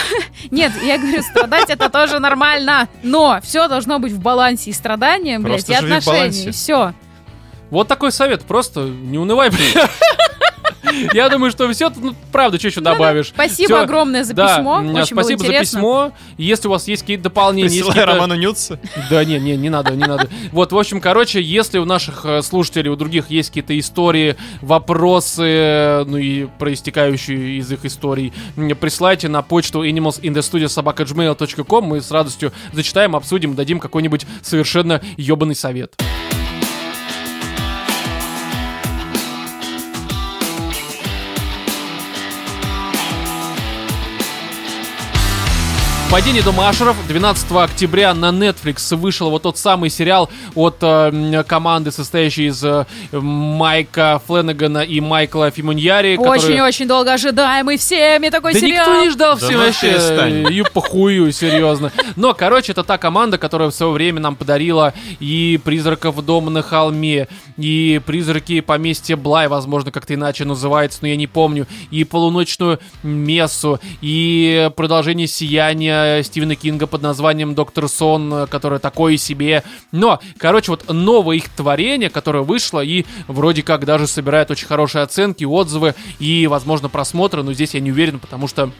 Нет, я говорю, страдать это тоже нормально. Но все должно быть в балансе и страдания, блядь, и отношения. И все. Вот такой совет, просто не унывай, блин. Я думаю, что все, ну, правда, что еще добавишь? Спасибо Всё. огромное за Да, письмо. м, Очень было спасибо за интересно. письмо. Если у вас есть какие-то дополнения, есть Присылай какие-то- Роману Нюца. Да не, не, не надо, не надо. Вот, в общем, короче, если у наших э, слушателей, у других есть какие-то истории, вопросы, э, ну и проистекающие из их историй, м, присылайте на почту animalsinthestudio.gmail.com, мы с радостью зачитаем, обсудим, дадим какой-нибудь совершенно ебаный совет. Падение дома Ашеров 12 октября на Netflix вышел вот тот самый сериал от э, команды, состоящей из э, Майка Фленнегана и Майкла Фимуньяри. которые- Очень-очень долго ожидаемый всеми такой да сериал. никто не ждал Да все ну вообще. И похую, серьезно. Но, короче, это та команда, которая в свое время нам подарила и «Призраков дома на холме», и «Призраки поместья Блай», возможно, как-то иначе называется, но я не помню, и «Полуночную мессу», и продолжение «Сияния» Стивена Кинга под названием «Доктор Сон», которое такое себе. Но, короче, вот новое их творение, которое вышло и вроде как даже собирает очень хорошие оценки, отзывы и, возможно, просмотры, но здесь я не уверен, потому что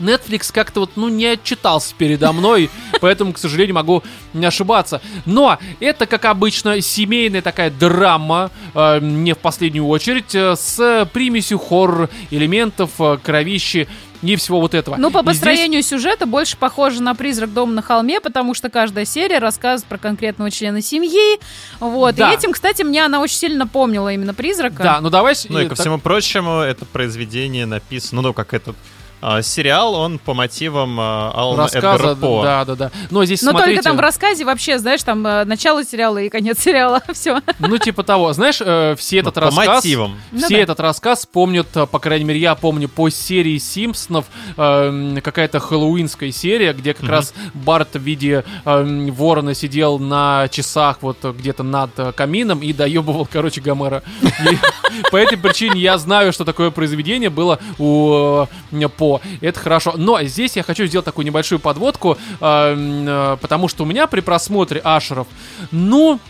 Netflix как-то вот, ну, не отчитался передо мной поэтому, к сожалению, могу не ошибаться. Но это, как обычно, семейная такая драма, э, не в последнюю очередь, э, с примесью хоррор-элементов, э, кровищи и всего вот этого. Ну, по И здесь- построению сюжета больше похоже на «Призрак дома на холме», потому что каждая серия рассказывает про конкретного члена семьи. Вот. Да. И этим, кстати, мне она очень сильно напомнила именно «Призрака». Да, ну давай... Ну и э, ко так- всему прочему, это произведение написано, ну, как этот а, сериал, он по мотивам а, Алана рассказа, Эдгара По. да, да, да. Но здесь Но смотрите, только там в рассказе вообще, знаешь, там э, начало сериала и конец сериала. Все. ну типа того, знаешь, э, все Ну, этот по рассказ, мотивам. Ну все да. этот рассказ помнят, э, по крайней мере, я помню по серии Симпсонов э, м, какая-то хэллоуинская серия, где как Мгм. раз Барт в виде э, м, ворона сидел на часах вот где-то над камином и доебывал, короче, Гомера. По этой причине я знаю, что такое произведение было у э, Это хорошо. Но здесь я хочу сделать такую небольшую подводку, э, м, э, потому что у меня при просмотре Ашеров, ну,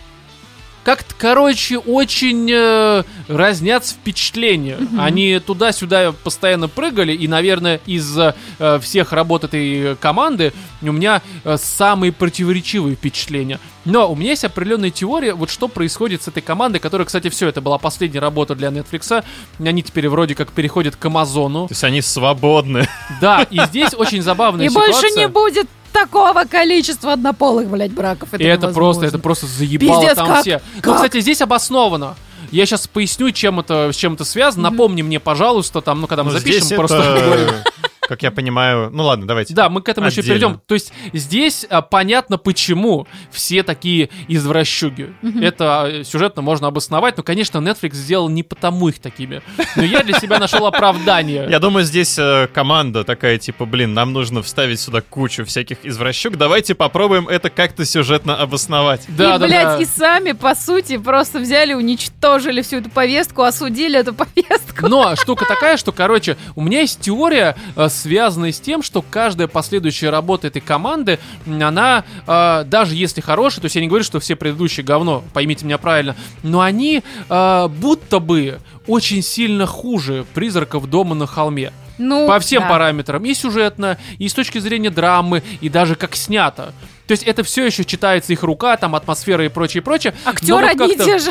как-то, короче, очень э, разнятся впечатления. Они туда-сюда постоянно прыгали, и, наверное, из-за э, всех работ этой команды у меня э, самые противоречивые впечатления. Но у меня есть определенная теория, вот что происходит с этой командой, которая, кстати, все, это была последняя работа для Netflix. Они теперь вроде как переходят к Амазону. То есть они свободны. Да, и здесь очень забавная И ситуация. больше не будет такого количества однополых, блядь, браков. Это, И это невозможно. просто, это просто заебало Пиздец, там как? все. Ну, Как? кстати, здесь обосновано. Я сейчас поясню, чем это, с чем это связано. Напомни мне, пожалуйста, там, ну, когда мы Ну, запишем, просто это. как я понимаю... Ну ладно, давайте. Да, мы к этому еще Отдельно. перейдем. То есть здесь а, понятно, почему все такие извращуги. Это а, сюжетно можно обосновать, но, конечно, Netflix сделал не потому их такими. Но я для себя нашел оправдание. Я думаю, здесь э, команда такая, типа, блин, нам нужно вставить сюда кучу всяких извращук, давайте попробуем это как-то сюжетно обосновать. Да, и, да, блядь, да. и сами, по сути, просто взяли, уничтожили всю эту повестку, осудили эту повестку. Но штука такая, что, короче, у меня есть теория, э, связанная с тем, что каждая последующая работа этой команды, она, э, даже если хорошая, то есть я не говорю, что все предыдущие говно, поймите меня правильно, но они э, будто бы очень сильно хуже призраков дома на холме. Ну, По всем да. параметрам, и сюжетно, и с точки зрения драмы, и даже как снято. То есть это все еще читается их рука, там атмосфера и прочее, прочее. Актеры вот одни и те же.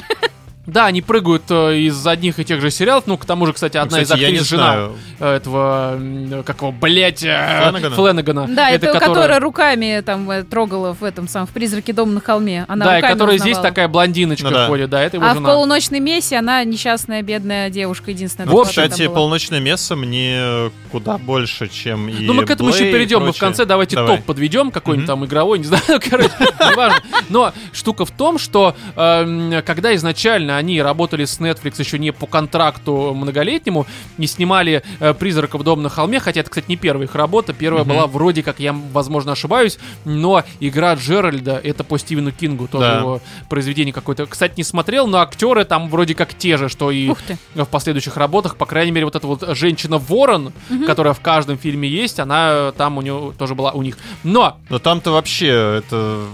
Да, они прыгают э, из одних и тех же сериалов. Ну, к тому же, кстати, одна Ну, из кстати, я актрис жена знаю. э, этого, как его, блять, Флэнагана? Флэнагана. Да, это, которая- которая руками там э, трогала в этом самом, в «Призраке дома на холме». Она да, и которая здесь узнавала. такая блондиночка Ну да. ходит, да, это его А в жена. «Полуночной мессе» она несчастная, бедная девушка, единственная. В Ну, кстати, была. полночное место мне куда больше, чем и Ну, мы к этому еще перейдем. Мы в конце давайте Давай. топ подведем, какой-нибудь Мгм. там игровой, не знаю, короче, неважно. Но штука в том, что эм, когда изначально они работали с Netflix еще не по контракту многолетнему, не снимали э, «Призраков дома на холме», хотя это, кстати, не первая их работа, первая Мгм. была вроде как, я, возможно, ошибаюсь, но игра Джеральда, это по Стивену Кингу, тоже Да. его произведение какое-то. Кстати, не смотрел, но актеры там вроде как те же, что и в последующих работах, по крайней мере, вот эта вот женщина-ворон, которая в каждом фильме есть, она там у нее тоже была у них. Но Но там-то вообще это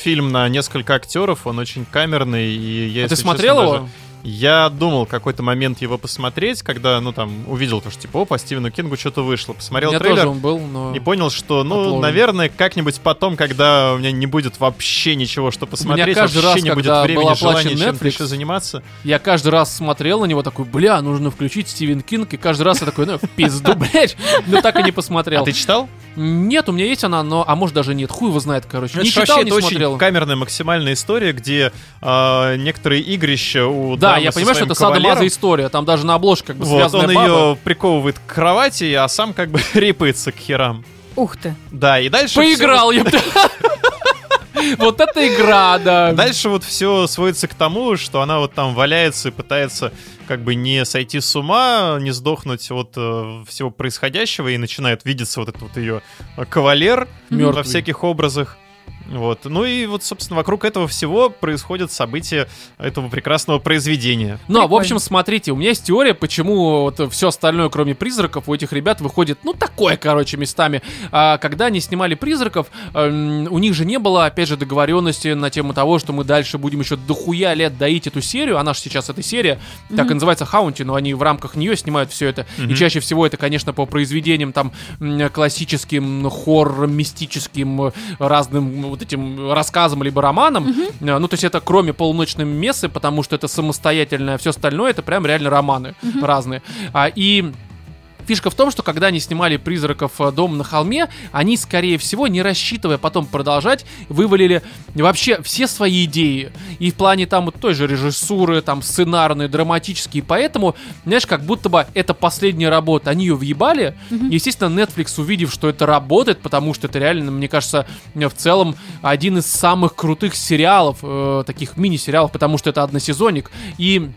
фильм на несколько актеров, он очень камерный, и я, а ты смотрел его? Я думал какой-то момент его посмотреть, когда, ну, там, увидел то, что, типа, о, по Стивену Кингу что-то вышло. Посмотрел трейлер тоже он был, но... и понял, что, ну, Отловлен. наверное, как-нибудь потом, когда у меня не будет вообще ничего, что посмотреть, каждый вообще раз, не будет времени, желания чем-то еще заниматься. Я каждый раз смотрел на него такой, бля, нужно включить Стивен Кинг, и каждый раз я такой, ну, в пизду, блядь, но так и не посмотрел. А ты читал? Нет, у меня есть она, но, а может даже нет, хуй его знает, короче. Ну, не это читал, вообще не это смотрел. очень камерная максимальная история, где а, некоторые игрища у Да, дамы я понимаю, что это садомаза история, там даже на обложке как бы Вот, связанная он баба. ее приковывает к кровати, а сам как бы рипается к херам. Ух ты. Да, и дальше Поиграл, я Вот это игра, да. Дальше вот все сводится к тому, что она вот там валяется и пытается как бы не сойти с ума, не сдохнуть от э, всего происходящего, и начинает видеться вот этот вот ее кавалер во Мёртвый. всяких образах. Вот. Ну и вот, собственно, вокруг этого всего происходят события этого прекрасного произведения. Ну, а в общем, смотрите, у меня есть теория, почему вот все остальное, кроме призраков, у этих ребят выходит, ну, такое, короче, местами. А, когда они снимали призраков, эм, у них же не было, опять же, договоренности на тему того, что мы дальше будем еще дохуя лет доить эту серию. Она же сейчас эта серия, так и называется Хаунти, но они в рамках нее снимают все это. И Мгм. чаще всего это, конечно, по произведениям там классическим, хоррором, мистическим, э, разным вот этим рассказам либо романам. Э, Ну, то есть это кроме полуночной мессы, потому что это самостоятельное, все остальное это прям реально романы разные. А, и Фишка в том, что когда они снимали «Призраков. э, Дом на холме», они, скорее всего, не рассчитывая потом продолжать, вывалили вообще все свои идеи. И в плане там вот той же режиссуры, там сценарные, драматические. Поэтому, знаешь, как будто бы это последняя работа. Они ее въебали. Естественно, Netflix, увидев, что это работает, потому что это реально, мне кажется, в целом один из самых крутых сериалов, э, таких мини-сериалов, потому что это односезонник. И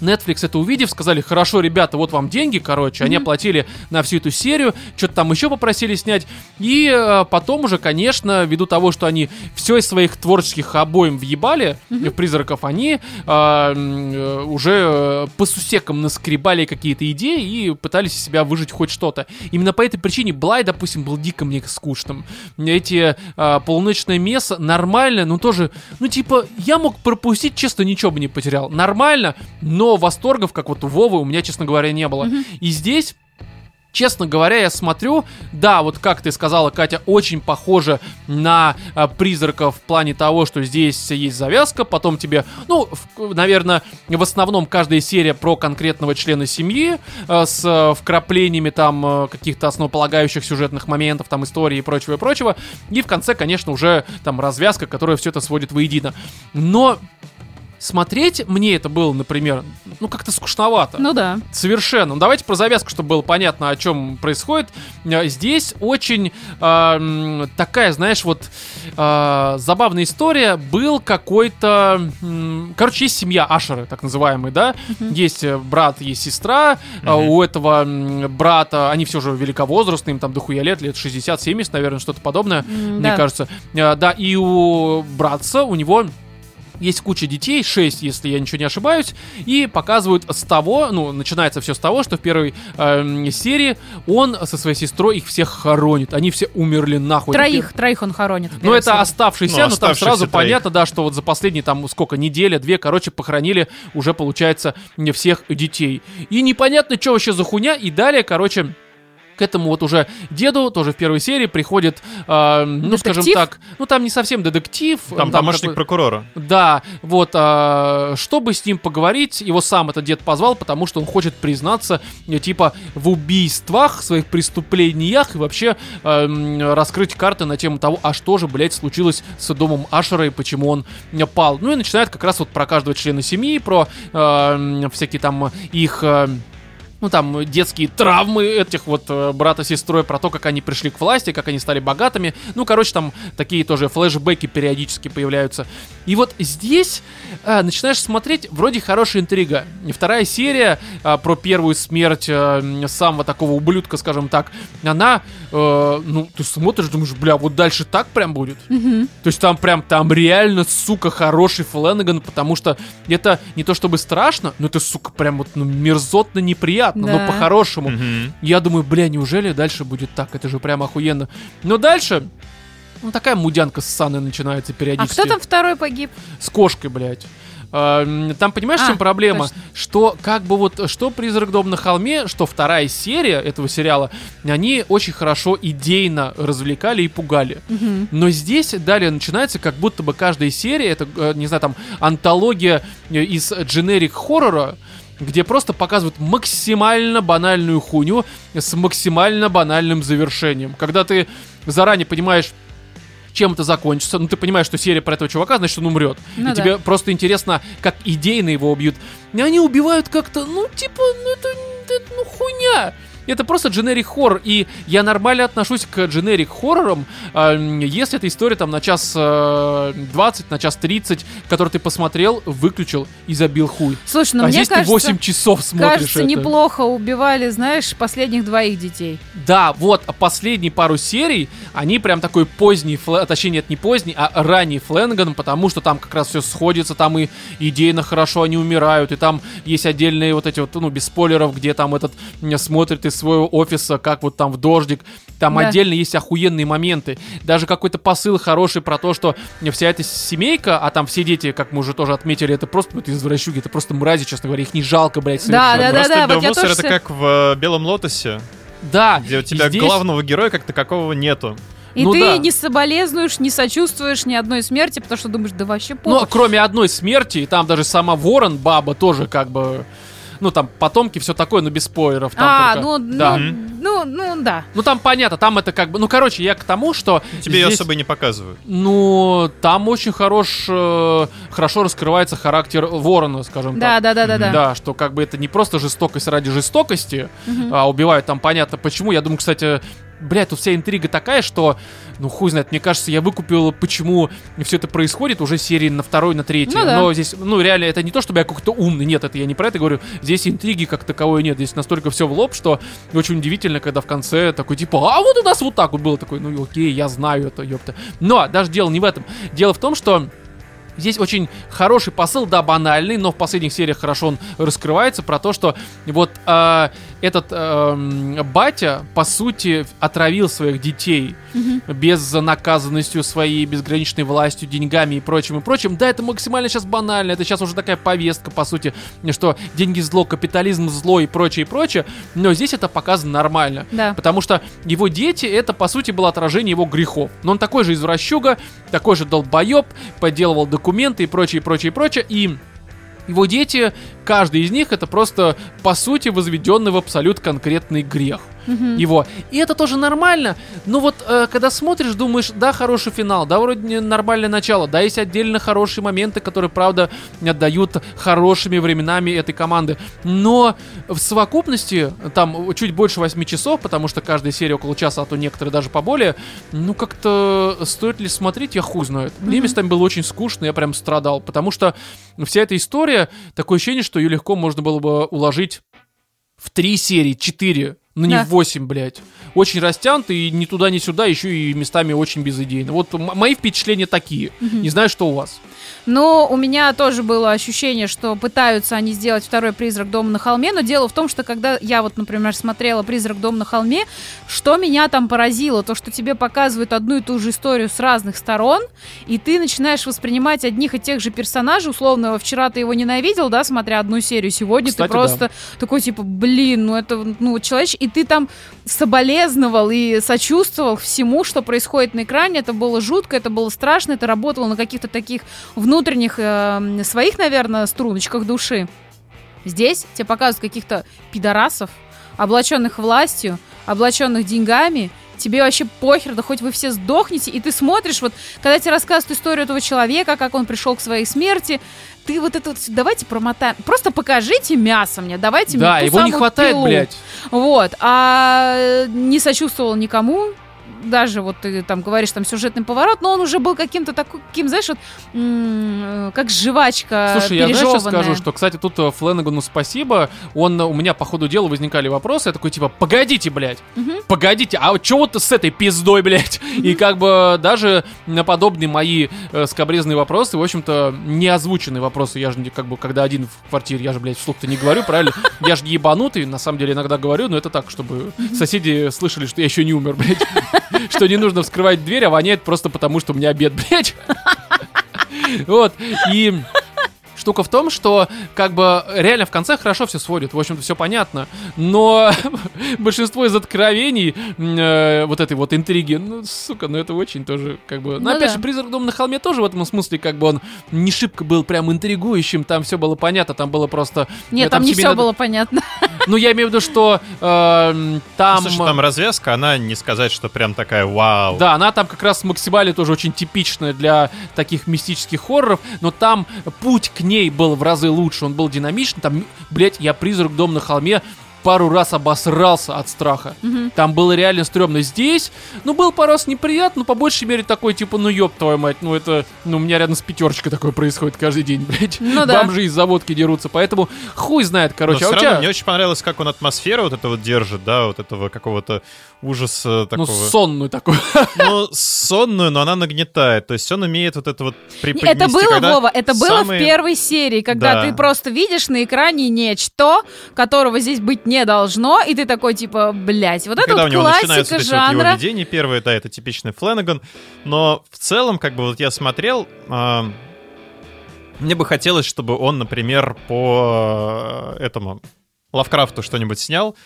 Netflix это увидев, сказали, хорошо, ребята, вот вам деньги, короче, они оплатили на всю эту серию, что-то там еще попросили снять, и э, потом уже, конечно, ввиду того, что они все из своих творческих обоим въебали, в призраков, они э, э, уже э, по сусекам наскребали какие-то идеи и пытались из себя выжить хоть что-то. Именно по этой причине Блай, допустим, был дико мне скучным. Эти э, полуночное место нормально, но тоже, ну типа, я мог пропустить, честно, ничего бы не потерял. Нормально, но восторгов, как вот у Вовы, у меня, честно говоря, не было. И здесь Честно говоря, я смотрю, да, вот как ты сказала, Катя, очень похоже на а, призраков в плане того, что здесь есть завязка, потом тебе, ну, наверное, в основном каждая серия про конкретного члена семьи а, с а, вкраплениями там а, каких-то основополагающих сюжетных моментов, там истории и прочего и прочего. И в конце, конечно, уже там развязка, которая все это сводит воедино. Но смотреть мне это было, например, ну как-то скучновато. Ну да. Совершенно. Ну, давайте про завязку, чтобы было понятно, о чем происходит. Э, Здесь очень а, м, такая, знаешь, вот а, забавная история. Был какой-то... м, Короче, есть семья Ашеры, так называемый, да? Есть э, брат, есть сестра. А Мгм. У этого брата, они все же великовозрастные, им там дохуя лет, лет 60-70, наверное, что-то подобное, М, мне да. кажется. А, Да, и у братца, у него есть куча детей, 6, если я ничего не ошибаюсь, и показывают с того, ну, начинается все с того, что в первой эм, серии он со своей сестрой их всех хоронит. Они все умерли нахуй. Это Троих, троих он хоронит. ну, это серии. оставшиеся, Ну, но там оставшихся сразу троих. понятно, да, что вот за последние там сколько, неделя, две, короче, похоронили уже, получается, не всех детей. И непонятно, что вообще за хуйня, и далее, короче, к этому вот уже деду, тоже в первой серии, приходит, э, ну, скажем Детектив? так, ну, там не совсем детектив. Там, помощник такой- прокурора. да, вот, а, чтобы с ним поговорить, его сам этот дед позвал, потому что он хочет признаться, э, типа, в убийствах, своих преступлениях и вообще э, раскрыть карты на тему того, а что же, блядь, случилось с домом Ашера и почему он э, пал. Ну и начинает как раз вот про каждого члена семьи, про э, всякие там их... э, ну, там, детские травмы этих вот э, брата с сестрой, про то, как они пришли к власти, как они стали богатыми. Ну, короче, там такие тоже флешбеки периодически появляются. И вот здесь э, начинаешь смотреть, вроде хорошая интрига. И вторая серия э, про первую смерть э, м, самого такого ублюдка, скажем так, она, э, ну, ты смотришь, думаешь, бля, вот дальше так прям будет. Мгм. То есть там прям, там реально, сука, хороший Фленнеган, потому что это не то чтобы страшно, но это, сука, прям вот ну, мерзотно неприятно, но Да. по-хорошему. Мгм. Я думаю, бля, неужели дальше будет так? Это же прям охуенно. Но дальше, ну такая мудянка ссаная начинается А периодически. кто там второй погиб? С кошкой, блядь. А, м, Там, понимаешь, в А, чем проблема? точно. Что, как бы вот, что «Призрак дом на холме», что вторая серия этого сериала, они очень хорошо идейно развлекали и пугали. Мгм. Но здесь далее начинается, как будто бы каждая серия, это, э, не знаю, там, антология из дженерик хоррора, где просто показывают максимально банальную хуйню с максимально банальным завершением. Когда ты заранее понимаешь, чем это закончится, ну ты понимаешь, что серия про этого чувака, значит он умрет. Ну и да. тебе просто интересно, как идейно его убьют. И они убивают как-то, ну типа, ну это, это, ну хуйня. Это просто дженерик хоррор, и я нормально отношусь к дженерик хоррорам, э, если эта история там на час э, 20, на час 30, который ты посмотрел, выключил и забил хуй. Слушай, ну а мне здесь кажется, ты 8 часов смотришь кажется, это. неплохо убивали, знаешь, последних двоих детей. Да, вот а последние пару серий, они прям такой поздний, флэ- точнее нет, не поздний, а ранний Фленган, потому что там как раз все сходится, там и идейно хорошо они умирают, и там есть отдельные вот эти вот, ну, без спойлеров, где там этот смотрит из своего офиса, как вот там в дождик, там Да. отдельно есть охуенные моменты, даже какой-то посыл хороший про то, что вся эта семейка, а там все дети, как мы уже тоже отметили, это просто, ну, это извращуги, это просто мрази, честно говоря, их не жалко, блядь, Да, да, Просто да, вот я Белмусор тоже это как в э, Белом Лотосе, Да, где у тебя здесь- главного героя как такового нету. И Ну ты да. не соболезнуешь, не сочувствуешь ни одной смерти, потому что думаешь, да вообще Ну, похуй. кроме одной смерти, и там даже сама Ворон, баба, тоже как бы... Ну, там потомки, все такое, но без спойлеров. Там а, только- ну, да. ну, ну, ну, да. Ну, там понятно, там это как бы... Ну, короче, я к тому, что... Тебе ее здесь- особо не показывают. Ну, там очень хорош, э, хорошо раскрывается характер Ворона, скажем Да, так. да, да, да, да. Да, что как бы это не просто жестокость ради жестокости, а убивают там понятно почему. Я думаю, кстати, блядь, тут вся интрига такая, что, ну хуй знает, мне кажется, я выкупил, почему все это происходит уже серии на второй, на третьей. Ну да. Но здесь, ну реально, это не то, чтобы я какой-то умный, нет, это я не про это говорю. Здесь интриги как таковой нет, здесь настолько все в лоб, что очень удивительно, когда в конце такой типа, а вот у нас вот так вот было, такой, ну окей, я знаю это, ёпта. Но даже дело не в этом. Дело в том, что Здесь очень хороший посыл, да, банальный, но в последних сериях хорошо он раскрывается про то, что вот э, этот эм, батя, по сути, отравил своих детей Мгм. безнаказанностью своей, безграничной властью, деньгами и прочим, и прочим. Да, это максимально сейчас банально, это сейчас уже такая повестка, по сути, что деньги зло, капитализм зло и прочее, и прочее, но здесь это показано нормально. Да. Потому что его дети, это, по сути, было отражение его грехов. Но он такой же извращуга, такой же долбоеб, подделывал документы и прочее, прочее, прочее. И его дети, каждый из них, это просто, по сути, возведенный в абсолют конкретный грех Мгм. его. И это тоже нормально. Но вот э, когда смотришь, думаешь, да, хороший финал, да, вроде нормальное начало, да, есть отдельно хорошие моменты, которые, правда, отдают хорошими временами этой команды. Но в совокупности, там чуть больше 8 часов, потому что каждая серия около часа, а то некоторые даже поболее, ну как-то стоит ли смотреть, я хуй знает. Мне Мгм. местами было очень скучно, я прям страдал, потому что вся эта история, такое ощущение, что ее легко можно было бы уложить в три серии, четыре, но не Да. в восемь, блядь. Очень растянуто и ни туда, ни сюда, еще и местами очень безыдейно. Вот мои впечатления такие. Мгм. Не знаю, что у вас. Но у меня тоже было ощущение, что пытаются они сделать второй «Призрак дома на холме», но дело в том, что когда я вот, например, смотрела «Призрак дома на холме», что меня там поразило, то, что тебе показывают одну и ту же историю с разных сторон, и ты начинаешь воспринимать одних и тех же персонажей, условно, вчера ты его ненавидел, да, смотря одну серию, сегодня Кстати, ты просто такой, типа, блин, ну это, ну, человек, и ты там соболезновал и сочувствовал всему, что происходит на экране, это было жутко, это было страшно, это работало на каких-то таких внутренних э, своих, наверное, струночках души. Здесь тебе показывают каких-то пидорасов, облаченных властью, облаченных деньгами. Тебе вообще похер, да хоть вы все сдохнете, и ты смотришь, вот, когда тебе рассказывают историю этого человека, как он пришел к своей смерти, ты вот это вот, давайте промотаем, просто покажите мясо мне, давайте да, мне ту его не хватает, пилу. блядь. Вот, а не сочувствовал никому, даже вот ты там говоришь, там сюжетный поворот, но он уже был каким-то таким, знаешь, вот, м, как жвачка Слушай, я знаешь, скажу, что, кстати, тут э, Фленагану спасибо. Он, э, у меня по ходу дела возникали вопросы. Я такой, типа, погодите, блядь, Мгм. погодите, а что вот с этой пиздой, блядь? И как бы даже на подобные мои э, скобрезные вопросы, в общем-то, не озвученные вопросы. Я же как бы, когда один в квартире, я же, блядь, вслух-то не говорю, правильно? Я же не ебанутый, на самом деле иногда говорю, но это так, чтобы соседи слышали, что я еще не умер, блядь. Что не нужно вскрывать дверь, а воняет просто потому, что у меня обед, блядь. Вот, и... Штука в том, что как бы реально в конце хорошо все сводит, в общем-то все понятно, но большинство из откровений э, вот этой вот интриги, ну сука, ну это очень тоже как бы, но Ну опять да. же призрак дома на холме тоже в этом смысле как бы он не шибко был прям интригующим, там все было понятно, там было просто, Нет, э, там, не все надо- было понятно. ну я имею в виду, что э, там, Слушай, там развязка, она не сказать, что прям такая вау. да, она там как раз максимально тоже очень типичная для таких мистических хорроров, но там путь к ней был в разы лучше, он был динамичный, там, блять, я призрак дом на холме пару раз обосрался от страха. Мгм. Там было реально стрёмно. Здесь, ну, был пару раз неприятно, но по большей мере такой, типа, ну, ёб твою мать, ну, это, ну, у меня рядом с пятерочкой такое происходит каждый день, блядь. Ну да. Бомжи из заводки дерутся, поэтому хуй знает, Но короче. а все у равно тебя, мне очень понравилось, как он атмосферу вот это вот держит, да, вот этого какого-то ужаса ну, такого. сонную такую. Ну, сонную, но она нагнетает. То есть он умеет вот это вот Не, преподнести. Это было, когда Вова, это было самые- в первой серии, когда Да. ты просто видишь на экране нечто, которого здесь быть не должно, и ты такой, типа, блядь, вот это когда у вот классика эти вот его жанра. первые, да, это типичный Фленаган. Но в целом, как бы вот я смотрел, а, мне бы хотелось, чтобы он, например, по э, этому Лавкрафту что-нибудь снял.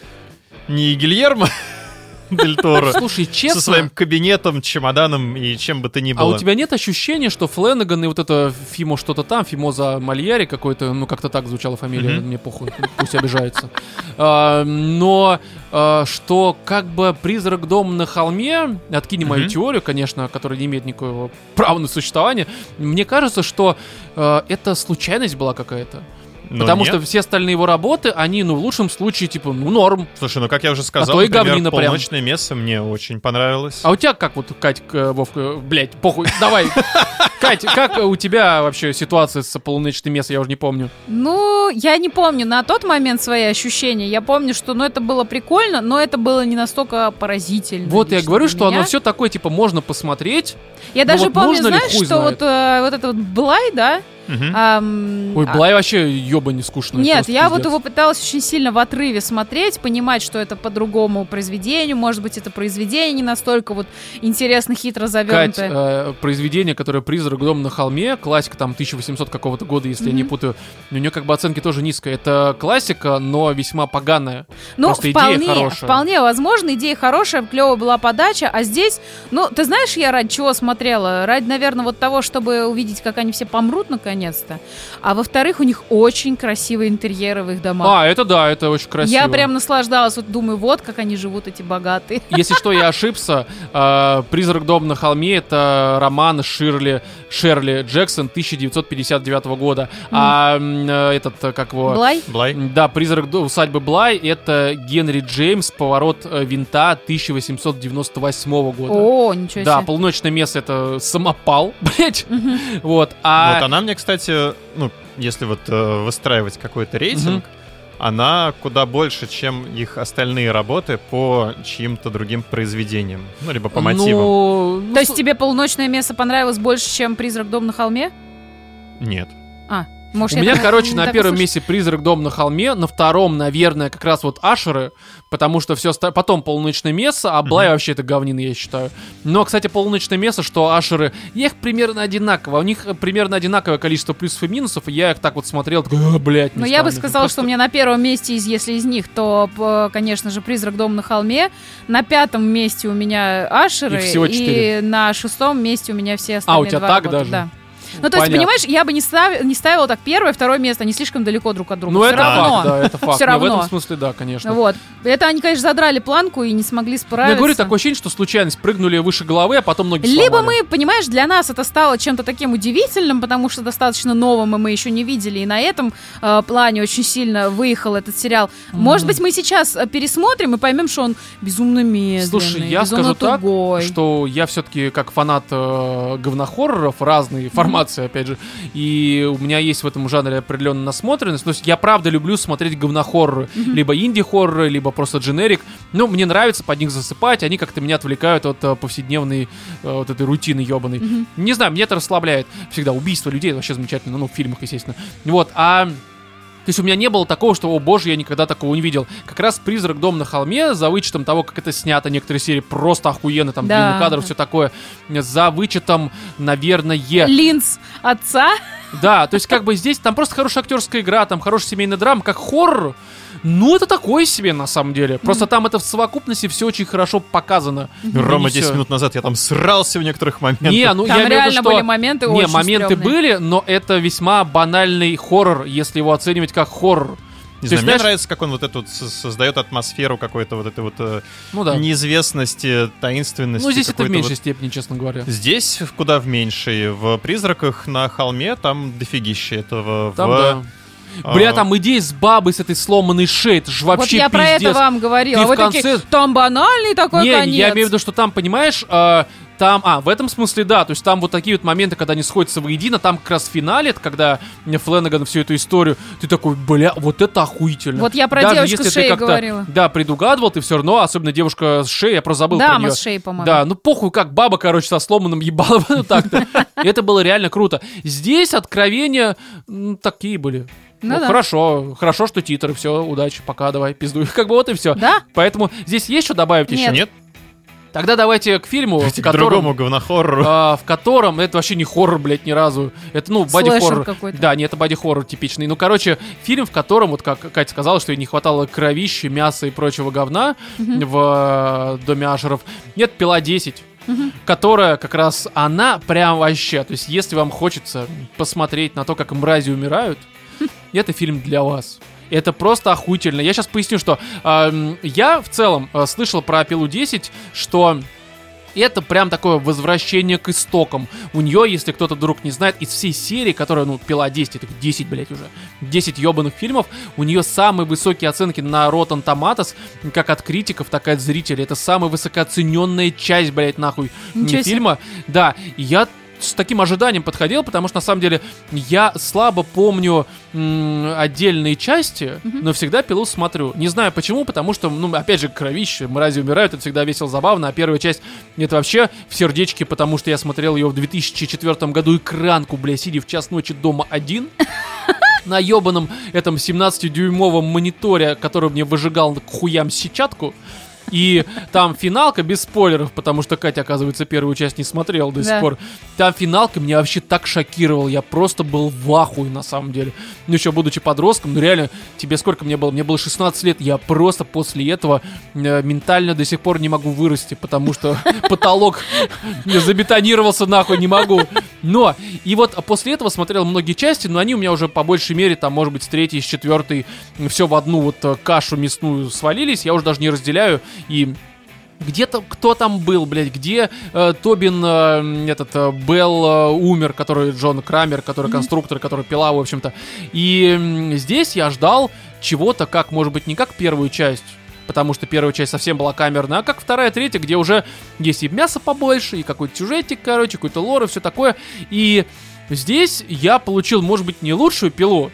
Не Гильермо Дель Торо. Слушай, честно, Со своим кабинетом, чемоданом и чем бы то ни а было. у тебя нет ощущения, что Фленаган и вот это Фимо что-то там, Фимоза Мальяри какой-то, ну как-то так звучала фамилия, Мгм. мне похуй, пусть обижается. А, Но а, что как бы призрак дома на холме, откинем мою Мгм. теорию, конечно, которая не имеет никакого права на существование, мне кажется, что а, это случайность была какая-то. Но Потому нет. что все остальные его работы, они, ну, в лучшем случае, типа, ну, норм. Слушай, ну как я уже сказал, то и например, говнина прям. «Полночное место» мне очень понравилось. А у тебя как вот, Кать, к- Вовка, блять, похуй, давай. Кать, как у тебя вообще ситуация с полуночным местом, я уже не помню. Ну, я не помню на тот момент свои ощущения. Я помню, что, ну, это было прикольно, но это было не настолько поразительно. Вот я говорю, что меня. оно все такое, типа, можно посмотреть. Я Ну даже вот помню, знаешь, что знает. вот, э, вот это вот Блай, да? Мгм. ам, Ой, а- Блай вообще ёба не скучно. Нет, я вот его пыталась очень сильно в отрыве смотреть, понимать, что это по другому произведению, может быть, это произведение не настолько вот интересно, хитро Кать, завернутое. э, произведение, которое «Призрак дом на холме», классика там 1800 какого-то года, если я не путаю, у нее как бы оценки тоже низкая. Это классика, но весьма поганая. Ну, просто идея вполне, хорошая. вполне возможно, идея хорошая, клевая была подача, а здесь, ну, ты знаешь, я ради чего смотрела? Ради, наверное, вот того, чтобы увидеть, как они все помрут наконец-то. А во-вторых, у них очень красивые интерьеры в их домах. А, это да, это очень красиво. Я прям наслаждалась, вот думаю, вот как они живут, эти богатые. Если что, я ошибся. Э, «Призрак дома на холме» — это роман Ширли, Шерли Джексон 1959 года. А э, этот, э, как его... Блай? Блай. Да, «Призрак усадьбы Блай» — это Генри Джеймс, «Поворот э, винта» 1898 года. О, ничего Да, себе. полуночное место это самопал, блять. Вот. А Вот она мне, кстати, ну, если вот э, выстраивать какой-то рейтинг, она куда больше, чем их остальные работы по чьим-то другим произведениям. Ну, либо по мотивам. ну, ну, То есть с- тебе полуночное место понравилось больше, чем «Призрак дом на холме»? Нет. Может, У меня, так- короче, на первом месте «Призрак дом на холме», на втором, наверное, как раз вот Ашеры, потому что все потом «Полуночное место», а Блай вообще это говнина, я считаю. Но, кстати, «Полуночное место», что Ашеры, я их примерно одинаково, у них примерно одинаковое количество плюсов и минусов, и я их так вот смотрел, такой, «А, блядь, Ну, я бы сказала, что у меня на первом месте, из, если из них, то, конечно же, «Призрак дома на холме». На пятом месте у меня «Ашеры». Всего И на шестом месте у меня все остальные А, у тебя два так работы, даже? Да. Ну, то есть, Понятно. понимаешь, я бы не, став- не ставила так первое, второе место, они слишком далеко друг от друга. Ну, Всё это равно. факт, да, это факт. Всё Не, в равно. этом смысле, да, конечно. Вот. Это они, конечно, задрали планку и не смогли Ну, справиться. Я говорю, такое ощущение, что случайность прыгнули выше головы, а потом ноги Либо сломали. мы, понимаешь, для нас это стало чем-то таким удивительным, потому что достаточно новым, и мы еще не видели, и на этом э, плане очень сильно выехал этот сериал. Может быть, мы сейчас э, пересмотрим и поймем, что он безумно медленный, Слушай, я безумно скажу так, тугой. что я все-таки как фанат э, говнохорроров, разные формации, опять же, и у меня есть в этом жанре определенная насмотренность. То есть я правда люблю смотреть говнохорроры, либо инди-хорроры, либо просто дженерик. Ну, мне нравится под них засыпать, они как-то меня отвлекают от э, повседневной э, вот этой рутины ебаной. Мгм. Не знаю, мне это расслабляет. Всегда убийство людей вообще замечательно, ну, в фильмах, естественно. Вот, а... То есть у меня не было такого, что, о боже, я никогда такого не видел. Как раз «Призрак дом на холме», за вычетом того, как это снято, некоторые серии просто охуенно, там, Да. длинный кадр, все такое, за вычетом, наверное, Линз отца. да, то есть как бы здесь, там просто хорошая актерская игра, там хорошая семейная драма, как хоррор, ну, это такое себе, на самом деле. Просто там это в совокупности все очень хорошо показано. Рома, И 10 всё. минут назад я там срался в некоторых моментах. Не, ну Там я имею в виду, реально что... были моменты Не, очень моменты стрёмные. были, но это весьма банальный хоррор, если его оценивать как хоррор. Не То знаю, есть, мне знаешь- нравится, как он вот эту вот со- создает атмосферу какой-то вот этой вот э, Ну да. неизвестности, таинственности. Ну, здесь это в меньшей вот- степени, честно говоря. Здесь в куда в меньшей. В «Призраках» на холме там дофигище этого. Там, в да. Бля, там идея с бабой с этой сломанной шеей, это же Вот вообще я про это пиздец. вам говорила. Ты А вы в конце- такие, там банальный такой Не, конец. я имею в виду, что там, понимаешь, э, там, а, в этом смысле, да, то есть там вот такие вот моменты, когда они сходятся воедино, там как раз в финале, когда Фленнеган всю эту историю, ты такой, бля, вот это охуительно. Вот я про Даже девочку если с ты шеей как-то, говорила. Да, предугадывал, ты все равно, особенно девушка с шеей, я просто забыл про Дама нее. с шеей, по-моему. Да, ну похуй, как баба, короче, со сломанным ебалом, ну так-то. Это было реально круто. Здесь откровения такие были. Ну да. хорошо, хорошо, что титры, все, удачи, пока, давай, пиздуй. Как бы вот и все. Да? Поэтому здесь есть что добавить еще? Нет. Нет? Тогда давайте к фильму, в Давайте к котором, другому говнохоррору. а, в котором это вообще не хоррор, блядь, ни разу. Это, ну, боди-хоррор. какой-то. Да, не, это боди-хоррор типичный. Ну, короче, фильм, в котором, вот как Катя сказала, что ей не хватало кровищи, мяса и прочего говна в э, Доме Ашеров. Нет, «Пила 10», которая как раз, она прям вообще, то есть если вам хочется посмотреть на то, как мрази умирают, это фильм для вас. Это просто охуительно. Я сейчас поясню, что эм, я в целом э, слышал про пилу 10, что это прям такое возвращение к истокам. У нее, если кто-то вдруг не знает, из всей серии, которая, ну, пила 10, это 10, блядь, уже, 10 ебаных фильмов, у нее самые высокие оценки на Rotten Tomatoes, как от критиков, так и от зрителей. Это самая высокооцененная часть, блядь, нахуй Ничего фильма. Да, я с таким ожиданием подходил, потому что на самом деле я слабо помню м, отдельные части, но всегда пилу смотрю. Не знаю почему, потому что, ну, опять же, кровище, мрази умирают, это всегда весело, забавно, а первая часть это вообще в сердечке, потому что я смотрел ее в 2004 году экранку, бля, сидя в час ночи дома один. На ебаном этом 17-дюймовом мониторе, который мне выжигал к хуям сетчатку. И там финалка без спойлеров, потому что Катя, оказывается, первую часть не смотрела до сих пор. Там финалка меня вообще так шокировал. Я просто был в ахуе, на самом деле. Ну, еще будучи подростком, ну реально, тебе сколько мне было? Мне было 16 лет. Я просто после этого э, ментально до сих пор не могу вырасти, потому что потолок забетонировался нахуй, не могу. Но, и вот после этого смотрел многие части, но они у меня уже по большей мере, там, может быть, с третьей, с четвертой, все в одну вот э, кашу мясную свалились. Я уже даже не разделяю. И где-то кто там был, блядь, где э, Тобин, э, этот, э, Белл э, умер, который Джон Крамер, который конструктор, который пила, в общем-то. И м, здесь я ждал чего-то, как, может быть, не как первую часть, потому что первая часть совсем была камерная, а как вторая, третья, где уже есть и мясо побольше, и какой-то сюжетик, короче, какой-то лор и все такое. И здесь я получил, может быть, не лучшую пилу,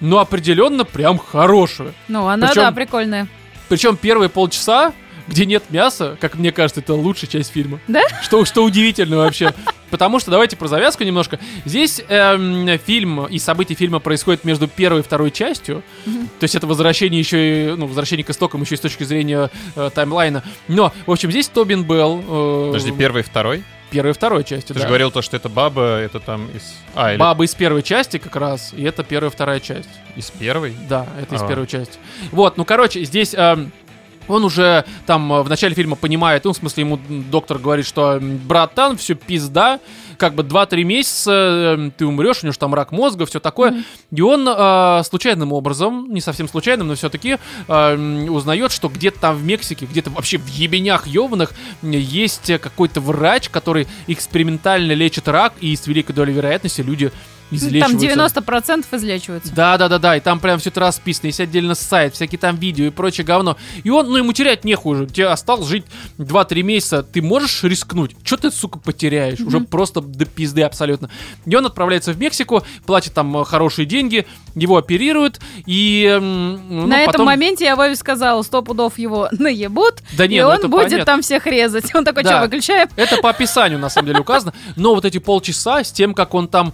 но определенно прям хорошую. Ну, она, Причем- да, прикольная. Причем первые полчаса, где нет мяса, как мне кажется, это лучшая часть фильма. Да? Что, что удивительно вообще. Потому что давайте про завязку немножко. Здесь эм, фильм и события фильма происходят между первой и второй частью. То есть это возвращение еще и, ну, возвращение к истокам еще и с точки зрения э, таймлайна. Но, в общем, здесь Тобин Белл. э, Подожди, первый и второй? Первой и второй части, Ты да. же говорил то, что это баба, это там из... А, или Баба из первой части как раз, и это первая и вторая часть. из первой? Да, это из А. первой части. Вот, ну, короче, здесь... эм, он уже там э, в начале фильма понимает, ну, в смысле, ему доктор говорит, что братан, все пизда, как бы 2-3 месяца э, ты умрешь, у него же там рак мозга, все такое. И он э, случайным образом, не совсем случайным, но все-таки узнает, что где-то там в Мексике, где-то вообще в ебенях ебаных есть э, какой-то врач, который экспериментально лечит рак, и с великой долей вероятности люди Там излечиваются. 90% излечиваются. Да, да, да, да, и там прям все это расписано, есть отдельно сайт, всякие там видео и прочее говно. И он, ну ему терять нехуй уже, тебе осталось жить 2-3 месяца, ты можешь рискнуть? Что ты, сука, потеряешь? Уже просто до пизды абсолютно. И он отправляется в Мексику, платит там э, хорошие деньги, его оперируют, и... ну, На этом потом- моменте я Вове сказала, сто пудов его наебут, Да не, и ну он будет понятно. там всех резать. Он такой, Да. что, выключаем? Это по описанию, на самом деле, указано. Но вот эти полчаса с тем, как он там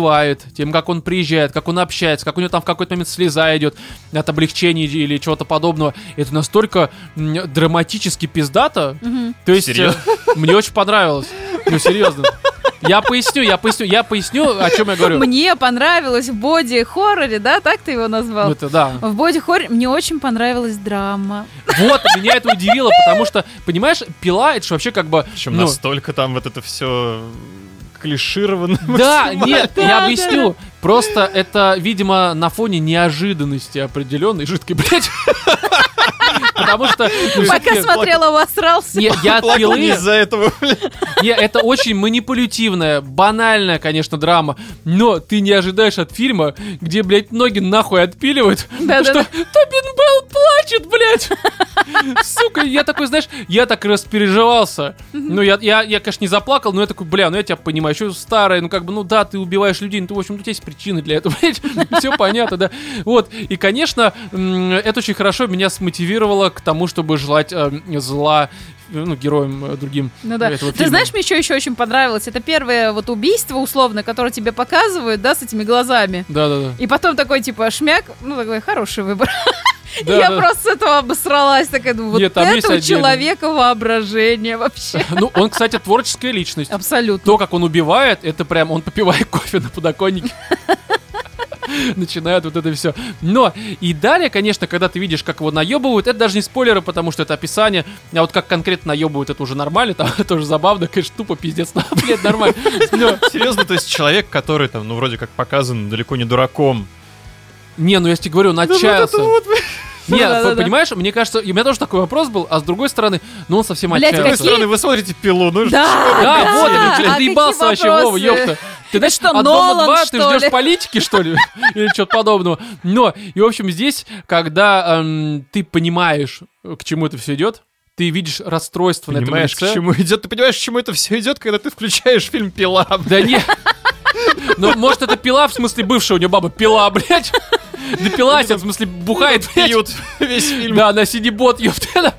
переживает, тем, как он приезжает, как он общается, как у него там в какой-то момент слеза идет от облегчения или чего-то подобного, это настолько драматически пиздато. То есть, э, Серьезно? мне очень понравилось. Ну, серьезно. Я поясню, я поясню, я поясню, о чем я говорю. Мне понравилось в боди-хорроре, да, так ты его назвал? Ну, Это да. В боди-хорроре мне очень понравилась драма. Вот, меня это удивило, потому что, понимаешь, пила, это же вообще как бы... Причем ну, настолько там вот это все клишировано. Да, нет, я объясню. Просто это, видимо, на фоне неожиданности определенной жидкой, блядь. Потому что... ну, Пока смотрела, обосрался. Не, я от Плакал пилы... не из-за этого. Не, это очень манипулятивная, банальная, конечно, драма. Но ты не ожидаешь от фильма, где, блядь, ноги нахуй отпиливают, Да-да-да. что Тобин Белл плачет, блядь. Сука, я такой, знаешь, я так распереживался. Ну, я, я, я, конечно, не заплакал, но я такой, бля, ну я тебя понимаю, еще старая, ну как бы, ну да, ты убиваешь людей, ну ты, в общем, тут есть причины для этого. Все понятно, да. Вот, и, конечно, это очень хорошо меня смотивировало к тому, чтобы желать э, зла ну, героям э, другим Ну да. этого Ты фильма. знаешь, мне еще, еще очень понравилось. Это первое вот убийство, условно, которое тебе показывают, да, с этими глазами. Да-да-да. И потом такой, типа, шмяк, ну, такой, хороший выбор. Да, я да. просто с этого обосралась, такая, думаю, вот Нет, там это у человека воображение вообще. Ну, он, кстати, творческая личность. Абсолютно. То, как он убивает, это прям он попивает кофе на подоконнике. Начинает вот это все. Но и далее, конечно, когда ты видишь, как его наебывают, это даже не спойлеры, потому что это описание. А вот как конкретно наебывают, это уже нормально, там тоже забавно, конечно, тупо пиздец, но, блядь, нормально. Но, Серьезно, то есть человек, который там, ну, вроде как показан далеко не дураком. не, ну я тебе говорю, он отчаялся. Не, Да-да-да. понимаешь, мне кажется, у меня тоже такой вопрос был, а с другой стороны, ну он совсем Блядь, С другой отчаялся. стороны, вы смотрите пилу, ну Да, Да, Да, вот, хотели, ты, а доебался вообще? Вова, ёпта. Ты знаешь, что, от Дома Нолан, 2 ты ждешь ли? политики, что ли? Или что-то подобного. Но, и, в общем, здесь, когда эм, ты понимаешь, к чему это все идет, ты видишь расстройство Понимаешь, на к этом лице. чему идет? Ты понимаешь, к чему это все идет, когда ты включаешь фильм «Пила». Да не. Ну, может, это пила, в смысле, бывшая у нее баба пила, блядь. Да пила, в смысле, бухает, блядь. Пьют весь фильм. Да, на CD-бот, ёпта.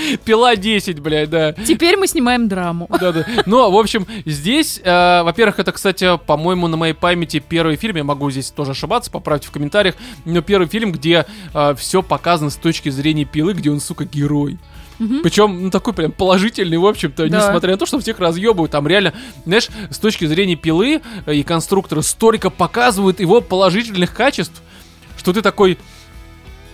Пила 10, блядь, да. Теперь мы снимаем драму. Да, да. Ну, в общем, здесь, э, во-первых, это, кстати, по-моему, на моей памяти первый фильм, я могу здесь тоже ошибаться, поправьте в комментариях, но первый фильм, где все показано с точки зрения пилы, где он, сука, герой. Причем, ну, такой прям положительный, в общем-то, Да. несмотря на то, что всех разъебывают, там реально, знаешь, с точки зрения пилы э, и конструктора столько показывают его положительных качеств, что ты такой,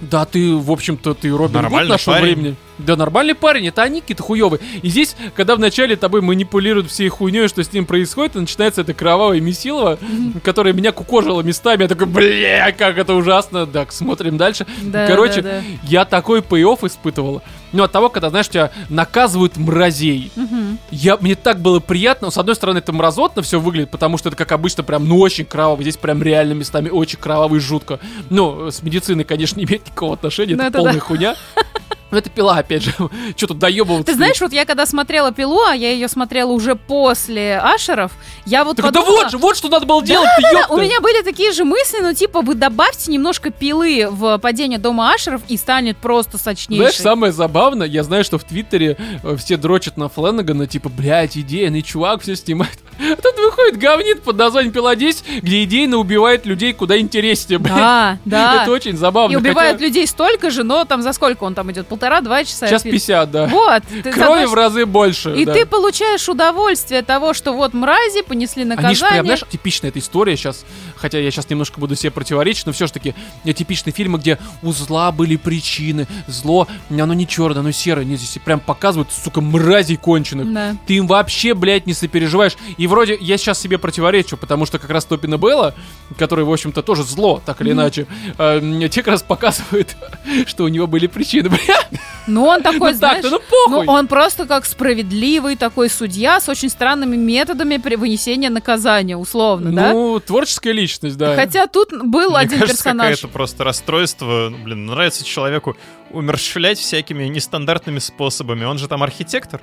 да, ты, в общем-то, ты Робин Гуд Нормальный нашего парень. времени. Да, нормальный парень, это они какие-то хуёвые. И здесь, когда вначале тобой манипулируют всей хуйней, что с ним происходит, и начинается это кровавое месилово, которое меня кукожило местами. Я такой, бля, как это ужасно. Так, смотрим дальше. Да, Короче, да, да. я такой пей-офф испытывал. Ну, от того, когда, знаешь, тебя наказывают мразей. Мгм. Я, мне так было приятно. С одной стороны, это мразотно все выглядит, потому что это, как обычно, прям, ну, очень кроваво. Здесь прям реально местами очень кроваво и жутко. Ну, с медициной, конечно, не имеет никакого отношения. Ну, это это полная да. хуйня. Но это пила, опять же. Что тут доебываться? Ты знаешь, вот я когда смотрела пилу, а я ее смотрела уже после Ашеров, я вот Так да подумала... вот же, вот что надо было делать, Да, ёпта. у меня были такие же мысли, ну типа вы добавьте немножко пилы в падение дома Ашеров и станет просто сочнейший. Знаешь, самое забавное, я знаю, что в Твиттере э, все дрочат на Фленнегана, типа, блядь, идейный чувак все снимает. А тут выходит говнит под названием Пила 10, где идейно убивает людей куда интереснее, блядь. Да, да. Это очень забавно. И убивают хотя людей столько же, но там за сколько он там идет? Полтора-два часа? Сейчас? 50, да. Вот. ты Крови знаешь, в разы больше. И да. ты получаешь удовольствие от того, что вот мрази понесли Они же наказание. прям, знаешь, типичная эта история сейчас, хотя я сейчас немножко буду себе противоречить, но все же таки типичные фильмы, где у зла были причины, зло, оно не черное, оно серое, не здесь прям показывают, сука, мразей конченых. Да. Ты им вообще, блядь, не сопереживаешь. И вроде я сейчас себе противоречу, потому что как раз Топина Белла, который, в общем-то, тоже зло, так или иначе, э, мне те как раз показывают, что у него были причины, блядь. Ну, он такой, Ну знаешь... так-то, ну похуй. Ну, он просто как справедливый такой судья с очень странными методами при вынесения наказания, условно, да? Ну, творческая личность, да. Хотя тут был Мне один кажется, персонаж. какое-то просто расстройство. Ну, Блин, нравится человеку умерщвлять всякими нестандартными способами. Он же там архитектор,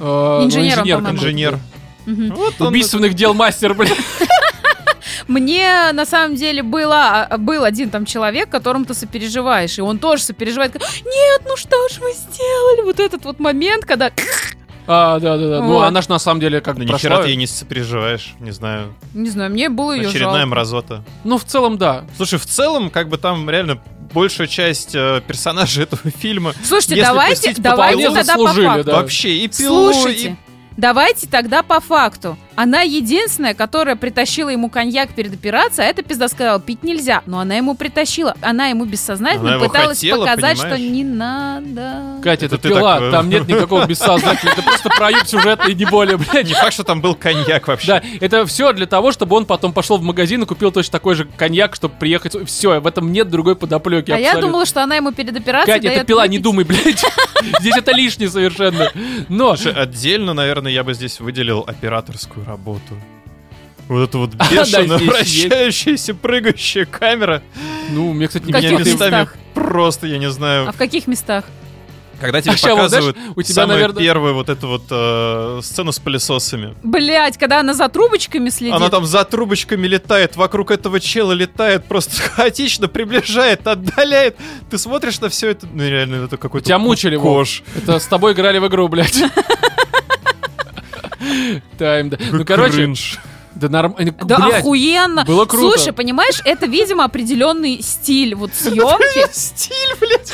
Э, ну, Инженером, инженер инженер. Вот он Убийственных дел мастер, блядь. Мне на самом деле была, а, был один там человек, которому ты сопереживаешь, и он тоже сопереживает. Нет, ну что ж вы сделали? Вот этот вот момент, когда... А, да, да, да. Ну, Вот. она же на самом деле как бы ни хера прошла. ты ей не сопереживаешь, не знаю. Не знаю, мне было ее Очередная жалко. мразота. Ну, в целом, да. Слушай, в целом, как бы там реально большая часть э, персонажей этого фильма Слушайте, Если давайте, пустить давайте полу, тогда по факту. да. вообще и пилу, Слушайте, давайте тогда по факту. Она единственная, которая притащила ему коньяк перед операцией, а эта пизда сказала, пить нельзя. Но она ему притащила. Она ему бессознательно Она пыталась хотела, показать, понимаешь? что не надо. Катя, это, Это ты пила, так, э, там нет никакого бессознательного, это просто проют сюжетный, не более, блядь. Не факт, что там был коньяк вообще. Да, это все для того, чтобы он потом пошел в магазин и купил точно такой же коньяк, чтобы приехать. Все, в этом нет другой подоплеки. А я думала, что она ему перед операцией Катя, это пила, не думай, блядь. Здесь это лишнее совершенно. Но, отдельно, наверное, я бы здесь выделил операторскую работу. Вот эта вот да, бешено вращающаяся, прыгающая камера. ну, мне, кстати, не В каких Меня местами местах? просто, я не знаю, А в каких местах? когда тебе А ща вот, знаешь, показывают у тебя, самую наверное- первую вот эту вот э, сцену с пылесосами. Блять, когда она за трубочками следит. Она там за трубочками летает, вокруг этого чела летает, просто хаотично приближает, отдаляет. Ты смотришь на все это, ну реально, это какой-то Тебя мучили, кош. Это с тобой играли в игру, блядь. Тайм, да. Ну, короче. Да нормально. Да охуенно. было круто. Слушай, понимаешь, это, видимо, определенный стиль вот съемки. Стиль, блядь.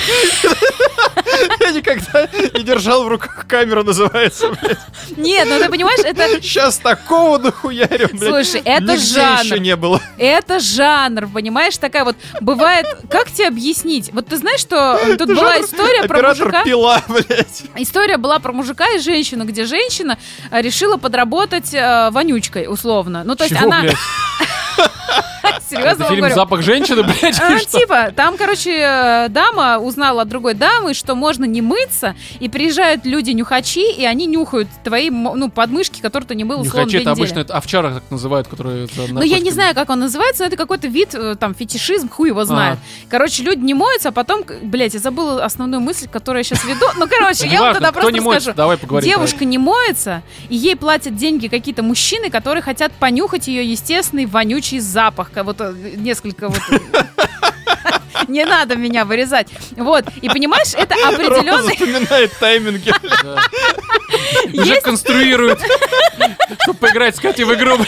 Я никогда не держал в руках камеру, называется, блядь. Нет, ну ты понимаешь, это, Сейчас такого нахуярим, блядь. Слушай, это жанр. еще не было. это жанр, понимаешь, такая вот бывает. Как тебе объяснить? Вот ты знаешь, что тут была история про мужика. пила, блядь. История была про мужика и женщину, где женщина э, решила подработать э, вонючкой, условно. Ну, то есть Чего, она... блядь? Серьезно Это вам фильм. «Запах женщины», блядь, А, что? типа, там, короче, э, дама узнала от другой дамы, что можно не мыться, и приезжают люди-нюхачи, и они нюхают твои, ну, подмышки, которые ты не мыл, условно, две это обычно это овчара так называют, которые... это Ну, я не знаю, как он называется, но это какой-то вид, э, там, фетишизм, хуй его знает. А. Короче, люди не моются, а потом, блядь, я забыла основную мысль, которую я сейчас веду. Ну, короче, я вам тогда просто скажу. давай поговорим. Девушка не моется, и ей платят деньги какие-то мужчины, которые хотят понюхать ее естественный вонючий запах. Как Вот несколько вот... Не надо меня вырезать. Вот. И понимаешь, это определенный... запоминает тайминги. Уже конструирует, чтобы поиграть с Катей в игру.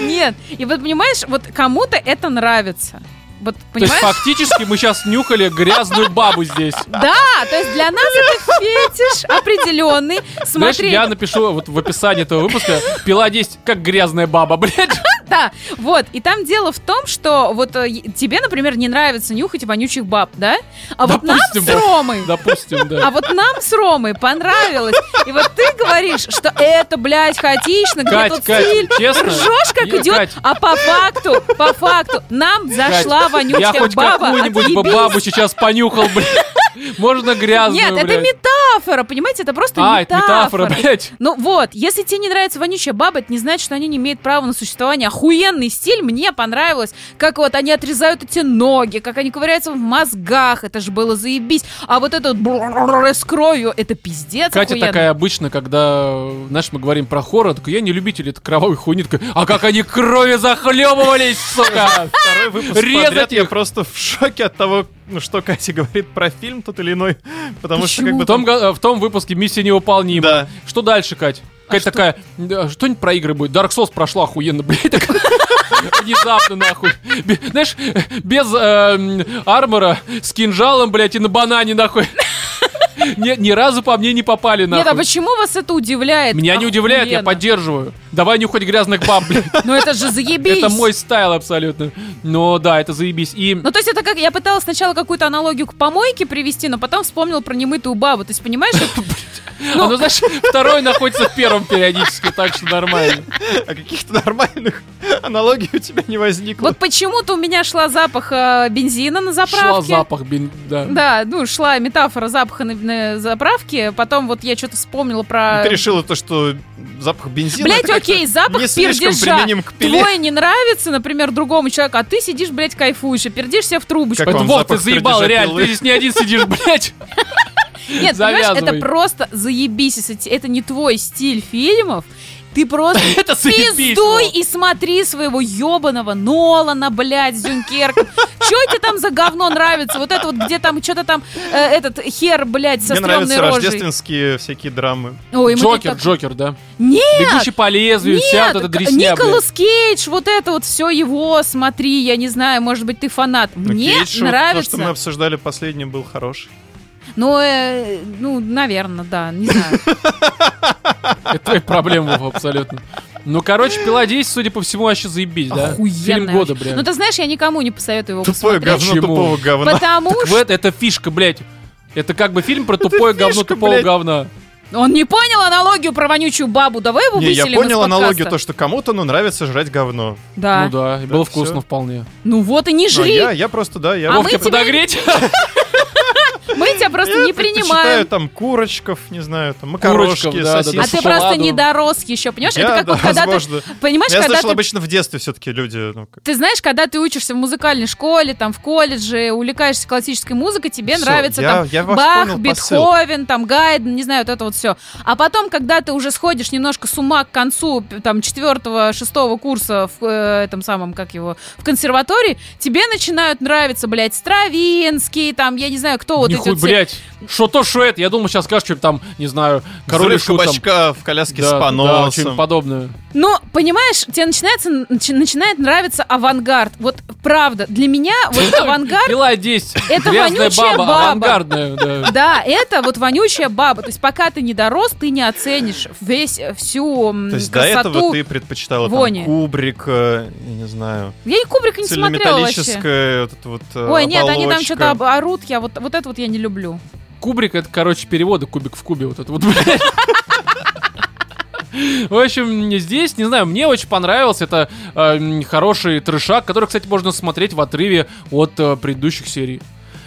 Нет. И вот понимаешь, вот кому-то это нравится. Вот, То есть фактически мы сейчас нюхали грязную бабу здесь. Да, то есть для нас это фетиш определенный. Знаешь, Смотри, я напишу вот в описании этого выпуска «Пила 10 как грязная баба», блядь. Да, вот. И там дело в том, что вот э, тебе, например, не нравится нюхать вонючих баб, да? А вот нам с. Ромой Допустим, А да. вот нам с Ромой понравилось. И вот ты говоришь, что это, блядь, хаотично, где тут стиль. Ржешь, как идет, а по факту, по факту, нам зашла вонючая Я хоть баба. какую-нибудь бабу сейчас понюхал, блядь. Можно грязную, Нет, это блядь. Метафора, понимаете, это просто А, это метафора, блядь. Ну вот, если тебе не нравится вонючая баба, это не значит, что они не имеют права на существование. Охуенный стиль, мне понравилось. Как вот они отрезают эти ноги, как они ковыряются в мозгах, это же было заебись. А вот это вот с кровью, это пиздец Катя охуенно. такая обычно, когда, знаешь, мы говорим про хоррор, такая, я не любитель этой кровавой хуйни, а как они крови захлебывались, сука! Второй выпуск Резать подряд я просто в шоке от того, ну, что Катя говорит про фильм тот или иной. Потому что как Почему? бы В том, в том выпуске «Миссия невыполнима». Да. Что дальше, Кать? Катя что? такая, «Да, что-нибудь про игры будет. Dark Souls прошла охуенно, блядь. так Внезапно, нахуй. Знаешь, без эм, армора, с кинжалом, блядь, и на банане, нахуй. Ни, ни разу по мне не попали, Нет, а нахуй. почему вас это удивляет? Меня не удивляет, я поддерживаю. Давай нюхать грязных баб, блядь. Ну это же заебись. Это мой стайл абсолютно. Но да, это заебись. И Ну, то есть это как, я пыталась сначала какую-то аналогию к помойке привести, но потом вспомнила про немытую бабу. То есть, понимаешь, оно, А, ну, знаешь, второй находится в первом периодически, так что нормально. А каких-то нормальных аналогий у тебя не возникло. вот почему-то у меня шла запах э, бензина на Шла заправке. запах, бин, да. Да, ну, шла метафора запаха на, на заправке. Потом вот я что-то вспомнила про... Ты решила то, что запах бензина... Блять, окей, запах не пердежа. к пиле. Твой не нравится, например, другому человеку, а ты сидишь, блядь, кайфуешь и пердишь себе в трубочку. Как Это, вам Вов, ты заебал, реально. пилы? Ты здесь не один сидишь, блядь. Нет, понимаешь, это просто заебись, это не твой стиль фильмов. Ты просто Это пиздуй Вов. и смотри своего ебаного Нолана, блядь, с Дюнкерком. Чё тебе там за говно нравится? Вот это вот, где там что-то там, э, этот хер, блядь, со Мне нравятся рожей. рождественские всякие драмы. Ой, Джокер, так- Джокер, да. Нет, Бегущий по лезвию, вся вот эта дресня, блядь. Николас Кейдж, вот это вот все его, смотри, я не знаю, может быть, ты фанат. Ну, Мне Кейдж, вот нравится. То, что мы обсуждали последним, был хороший. Но, э, ну, наверное, да, не знаю. Это твоя проблема, абсолютно. Ну, короче, пила 10, судя по всему, вообще заебись, да? Фильм Охуенная года, вообще. бля. Ну, ты знаешь, я никому не посоветую его Тупое посмотреть. говно Почему? тупого говна. Потому что это, это фишка, блядь. Это как бы фильм про тупое говно фишка, тупого блядь. говна. он не понял аналогию про вонючую бабу. Давай его Не, я выселим из понял подкаста. аналогию, то, что кому-то, ну, нравится жрать говно. Да. Ну да, и было всё. вкусно вполне. Ну вот и не А жри. я, я просто, да, я... А мы Вовке тебе- подогреть? Мы просто Я не предпочитаю принимаем. там курочков, не знаю, там макарошки, сосиски. А ты просто не дорос еще, понимаешь? Я, это как когда ты, понимаешь, Я когда слышал, обычно в детстве все-таки люди... ну, ты знаешь, когда ты учишься в музыкальной школе, там в колледже, увлекаешься классической музыкой, тебе нравится я- там я Бах. Бетховен, там Гайден, не знаю, вот это вот все. А потом, когда ты уже сходишь немножко с ума к концу там четвертого, шестого курса в э, этом самом, как его, в консерватории, тебе начинают нравиться, блядь, Стравинский, там, я не знаю, кто вот эти Нихуй, вот все- блядь. Что то, что это? Я думал, сейчас скажешь, что там, не знаю, король и Взрыв кабачка в коляске Да, с да, поносом. что-нибудь подобное. Ну, понимаешь, тебе начинается, начи- начинает нравиться авангард. Вот правда, для меня вот авангард Пила 10. Это вонючая баба, баба. авангардная. да. Да, это вот вонючая баба. То есть пока ты не дорос, ты не оценишь весь, э, всю То есть до красоту. этого ты предпочитала там. Кубрик, э, я не знаю, Я и Кубрика не смотрела вообще. вот это вот э, Ой, нет, они там что-то орут, я вот, вот это вот я не люблю. Кубрик это, короче, переводы кубик в кубе. Вот это вот, блядь. В общем, здесь, не знаю, мне очень понравился. Это э, хороший трешак, который, кстати, можно смотреть в отрыве от э, предыдущих серий.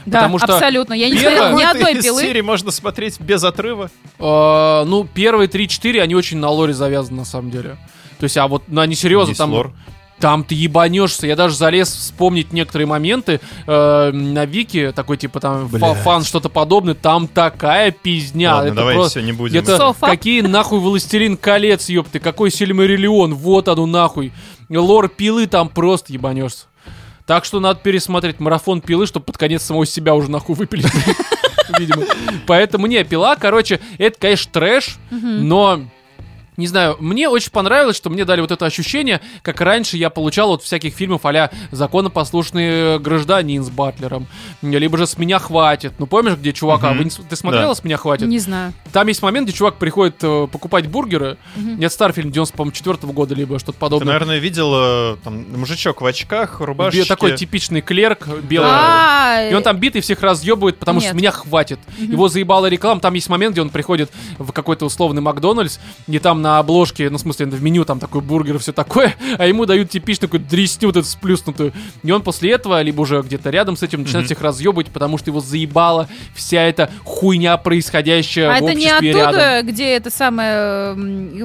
Да, Потому что абсолютно. Я не первое- смотрела ни одной пилы. серий можно смотреть без отрыва. Э, ну, первые 3-4, они очень на лоре завязаны, на самом деле. То есть, а вот, ну, они серьезно, Есть там, лор. Там ты ебанешься. Я даже залез вспомнить некоторые моменты э, на Вики, такой, типа, там, фа- фан, что-то подобное. Там такая пизня. Ладно, это давай просто- все, не будем. Это Софа. какие нахуй Властелин колец, ёпты, какой Сильмариллион, вот оно нахуй. Лор пилы там просто ебанешься. Так что надо пересмотреть марафон пилы, чтобы под конец самого себя уже нахуй выпилить. Видимо. Поэтому не, пила, короче, это, конечно, трэш, но... Не знаю, мне очень понравилось, что мне дали вот это ощущение, как раньше я получал от всяких фильмов а-ля «Законопослушный гражданин» с Батлером, либо же «С меня хватит». Ну, помнишь, где чувака... Мгм. Вы не с- ты смотрела Да. «С меня хватит»? Не знаю. Там есть момент, где чувак приходит э, покупать бургеры. Это старый фильм 94 года, либо что-то Ты, подобное. наверное, видел э, там мужичок в очках, рубашечке. такой типичный клерк белый. А, И он там битый всех разъебывает, потому что Нет. меня хватит. Его заебала реклама. Там есть момент, где он приходит в какой-то условный Макдональдс, и там на обложке, ну, в смысле, в меню там такой бургер и все такое, а ему дают типичную какую-то дресню вот эту сплюснутую. И он после этого, либо уже где-то рядом с этим, начинает Мгм. всех разъебывать, потому что его заебала вся эта хуйня, происходящая А в это не обществе оттуда, рядом. где это самое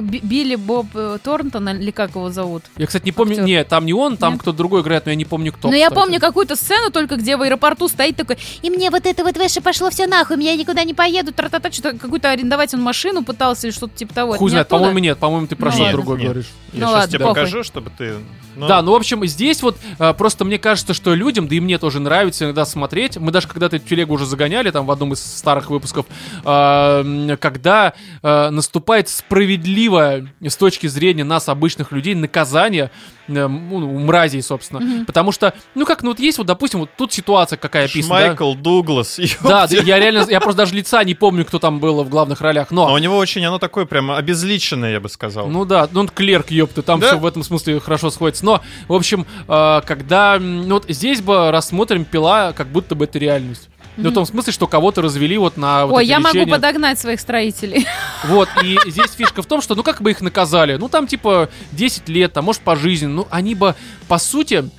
Билли Боб э, Торнтон, или как его зовут? Я, кстати, не помню, Актер. не, там не он, там Нет? кто-то другой играет, но я не помню кто. Но Ну, я кстати. помню какую-то сцену только, где в аэропорту стоит такой, и мне вот это вот ваше пошло все нахуй, я никуда не поеду, тра-та-та, что-то какую-то арендовать он машину пытался или что-то типа того. Хуй знает, оттуда? По-моему, нет, по-моему, ты про Ну что-то другое Нет. говоришь. Я Ну сейчас ладно, тебе похуй. покажу, чтобы ты... ну, Да, ну, в общем, здесь вот э, просто мне кажется, что людям, да и мне тоже нравится иногда смотреть. Мы даже когда-то эту телегу уже загоняли, там, в одном из старых выпусков, м, когда э, наступает справедливое, с точки зрения нас, обычных людей, наказание ну, у мразей, собственно. Потому что, ну как, ну вот есть вот, допустим, вот тут ситуация какая описана, да? Шмайкл Дуглас. Да, я реально, я просто даже лица не помню, кто там был в главных ролях, но... А у него очень, оно такое прям обезличенное, я бы сказал. Ну да, ну клерк, ёпта, там Да. все в этом смысле хорошо сходится. Но, в общем, э, когда... Ну вот здесь бы рассмотрим пила, как будто бы это реальность. Ну, в том смысле, что кого-то развели вот на вот Ой, я могу лечения. подогнать своих строителей. Вот, и здесь фишка в том, что, ну, как бы их наказали? Ну, там, типа, 10 лет, а может, по жизни. Ну, они бы, по сути,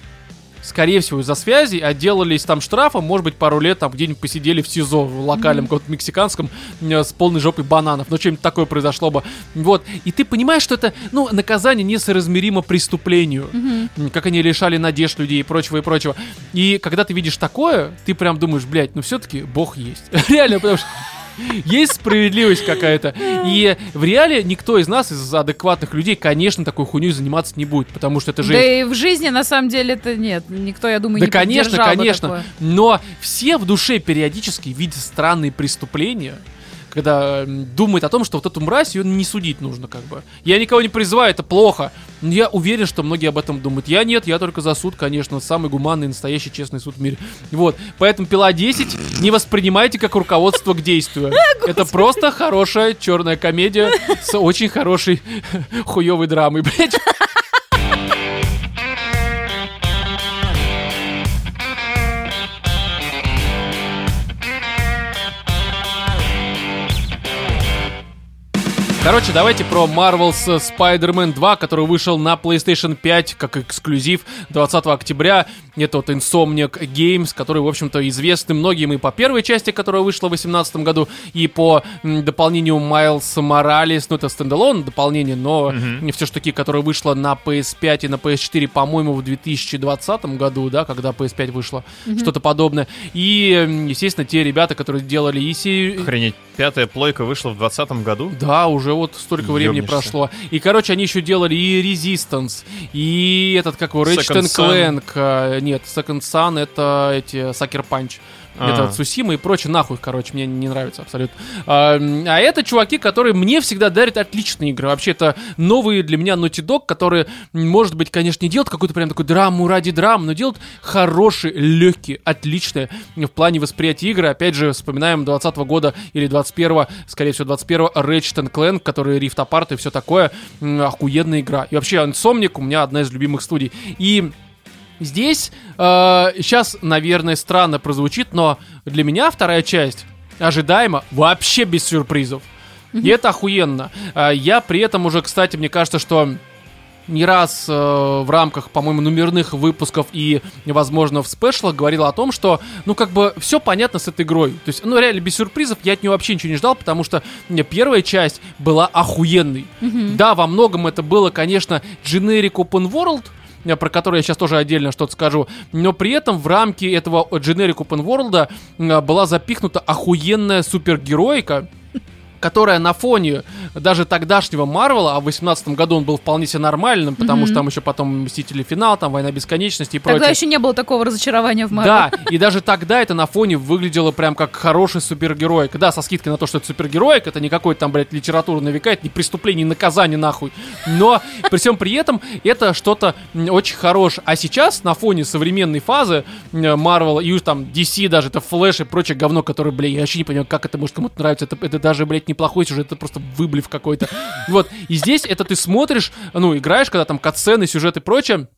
скорее всего, из-за связи отделались там штрафом, может быть, пару лет там где-нибудь посидели в СИЗО, в локальном каком-то мексиканском, э, с полной жопой бананов. Ну, что-нибудь такое произошло бы. Вот. И ты понимаешь, что это, ну, наказание несоразмеримо преступлению. М, Как они лишали надежд людей и прочего, и прочего. И когда ты видишь такое, ты прям думаешь, блядь, ну, все-таки Бог есть. Реально, потому что есть справедливость какая-то. И в реале никто из нас, из адекватных людей, конечно, такой хуйней заниматься не будет, потому что это Да жизнь. и в жизни, на самом деле, это нет. Никто, я думаю, Да, не конечно, конечно. Но все в душе периодически видят странные преступления, когда думает о том, что вот эту мразь ее не судить нужно, как бы. Я никого не призываю, это плохо. Но я уверен, что многие об этом думают. Я нет, я только за суд, конечно, самый гуманный, настоящий, честный суд в мире. Вот, поэтому пила 10 не воспринимайте как руководство к действию. Это просто хорошая черная комедия с очень хорошей хуевой драмой, блядь. Короче, давайте про Marvel's Spider-Man 2, который вышел на PlayStation 5 как эксклюзив 20 октября. Это вот Insomniac Games, которые, в общем-то, известны многим и по первой части, которая вышла в 2018 году, и по м, дополнению Miles Morales. Ну, это стендалон дополнение, но не все ж таки, которое вышло на PS5 и на PS4, по-моему, в 2020 году, да, когда PS5 вышло, что-то подобное. И, естественно, те ребята, которые делали и Охренеть, пятая плойка вышла в 2020 году. да, уже вот столько времени Ёбнешься. прошло. И, короче, они еще делали и Resistance, и этот, как его, Ratchet Clank. а, Нет, Second Sun это эти Sucker Punch. А. Это Цусима и прочее, нахуй, короче, мне не нравится абсолютно. А, а это чуваки, которые мне всегда дарят отличные игры. Вообще, это новые для меня Naughty Dog, которые, может быть, конечно, не делают какую-то прям такую драму ради драм, но делают хорошие, легкие, отличные в плане восприятия игры. Опять же, вспоминаем 20 года или 21 скорее всего, 21 Ratchet Clank, который Rift Apart и все такое. Охуенная игра. И вообще, Insomniac у меня одна из любимых студий. И Здесь сейчас, наверное, странно прозвучит, но для меня вторая часть ожидаемо вообще без сюрпризов. И это охуенно. А, я при этом уже, кстати, мне кажется, что не раз э, в рамках, по-моему, номерных выпусков и, возможно, в спешлах говорил о том, что, ну, как бы, все понятно с этой игрой. То есть, ну, реально, без сюрпризов я от нее вообще ничего не ждал, потому что мне первая часть была охуенной. Да, во многом это было, конечно, generic open world, э, про который я сейчас тоже отдельно что-то скажу, но при этом в рамки этого generic open world э, была запихнута охуенная супергероика, которая на фоне даже тогдашнего Марвела, а в 18 году он был вполне себе нормальным, потому что там еще потом Мстители Финал, там Война Бесконечности и прочее. Тогда еще не было такого разочарования в Марвел. Да, и даже тогда это на фоне выглядело прям как хороший супергероик. Да, со скидкой на то, что это супергероик, это не какой-то там, блядь, литература на века, это не преступление, не наказание нахуй. Но при всем при этом это что-то очень хорошее. А сейчас на фоне современной фазы Марвела и там DC даже, это Флэш и прочее говно, которое, блядь, я вообще не понимаю, как это может кому-то нравится. Это, это даже, блядь, неплохой сюжет, это просто выблив какой-то. Вот, и здесь это ты смотришь, ну, играешь, когда там катсцены, сюжет и прочее,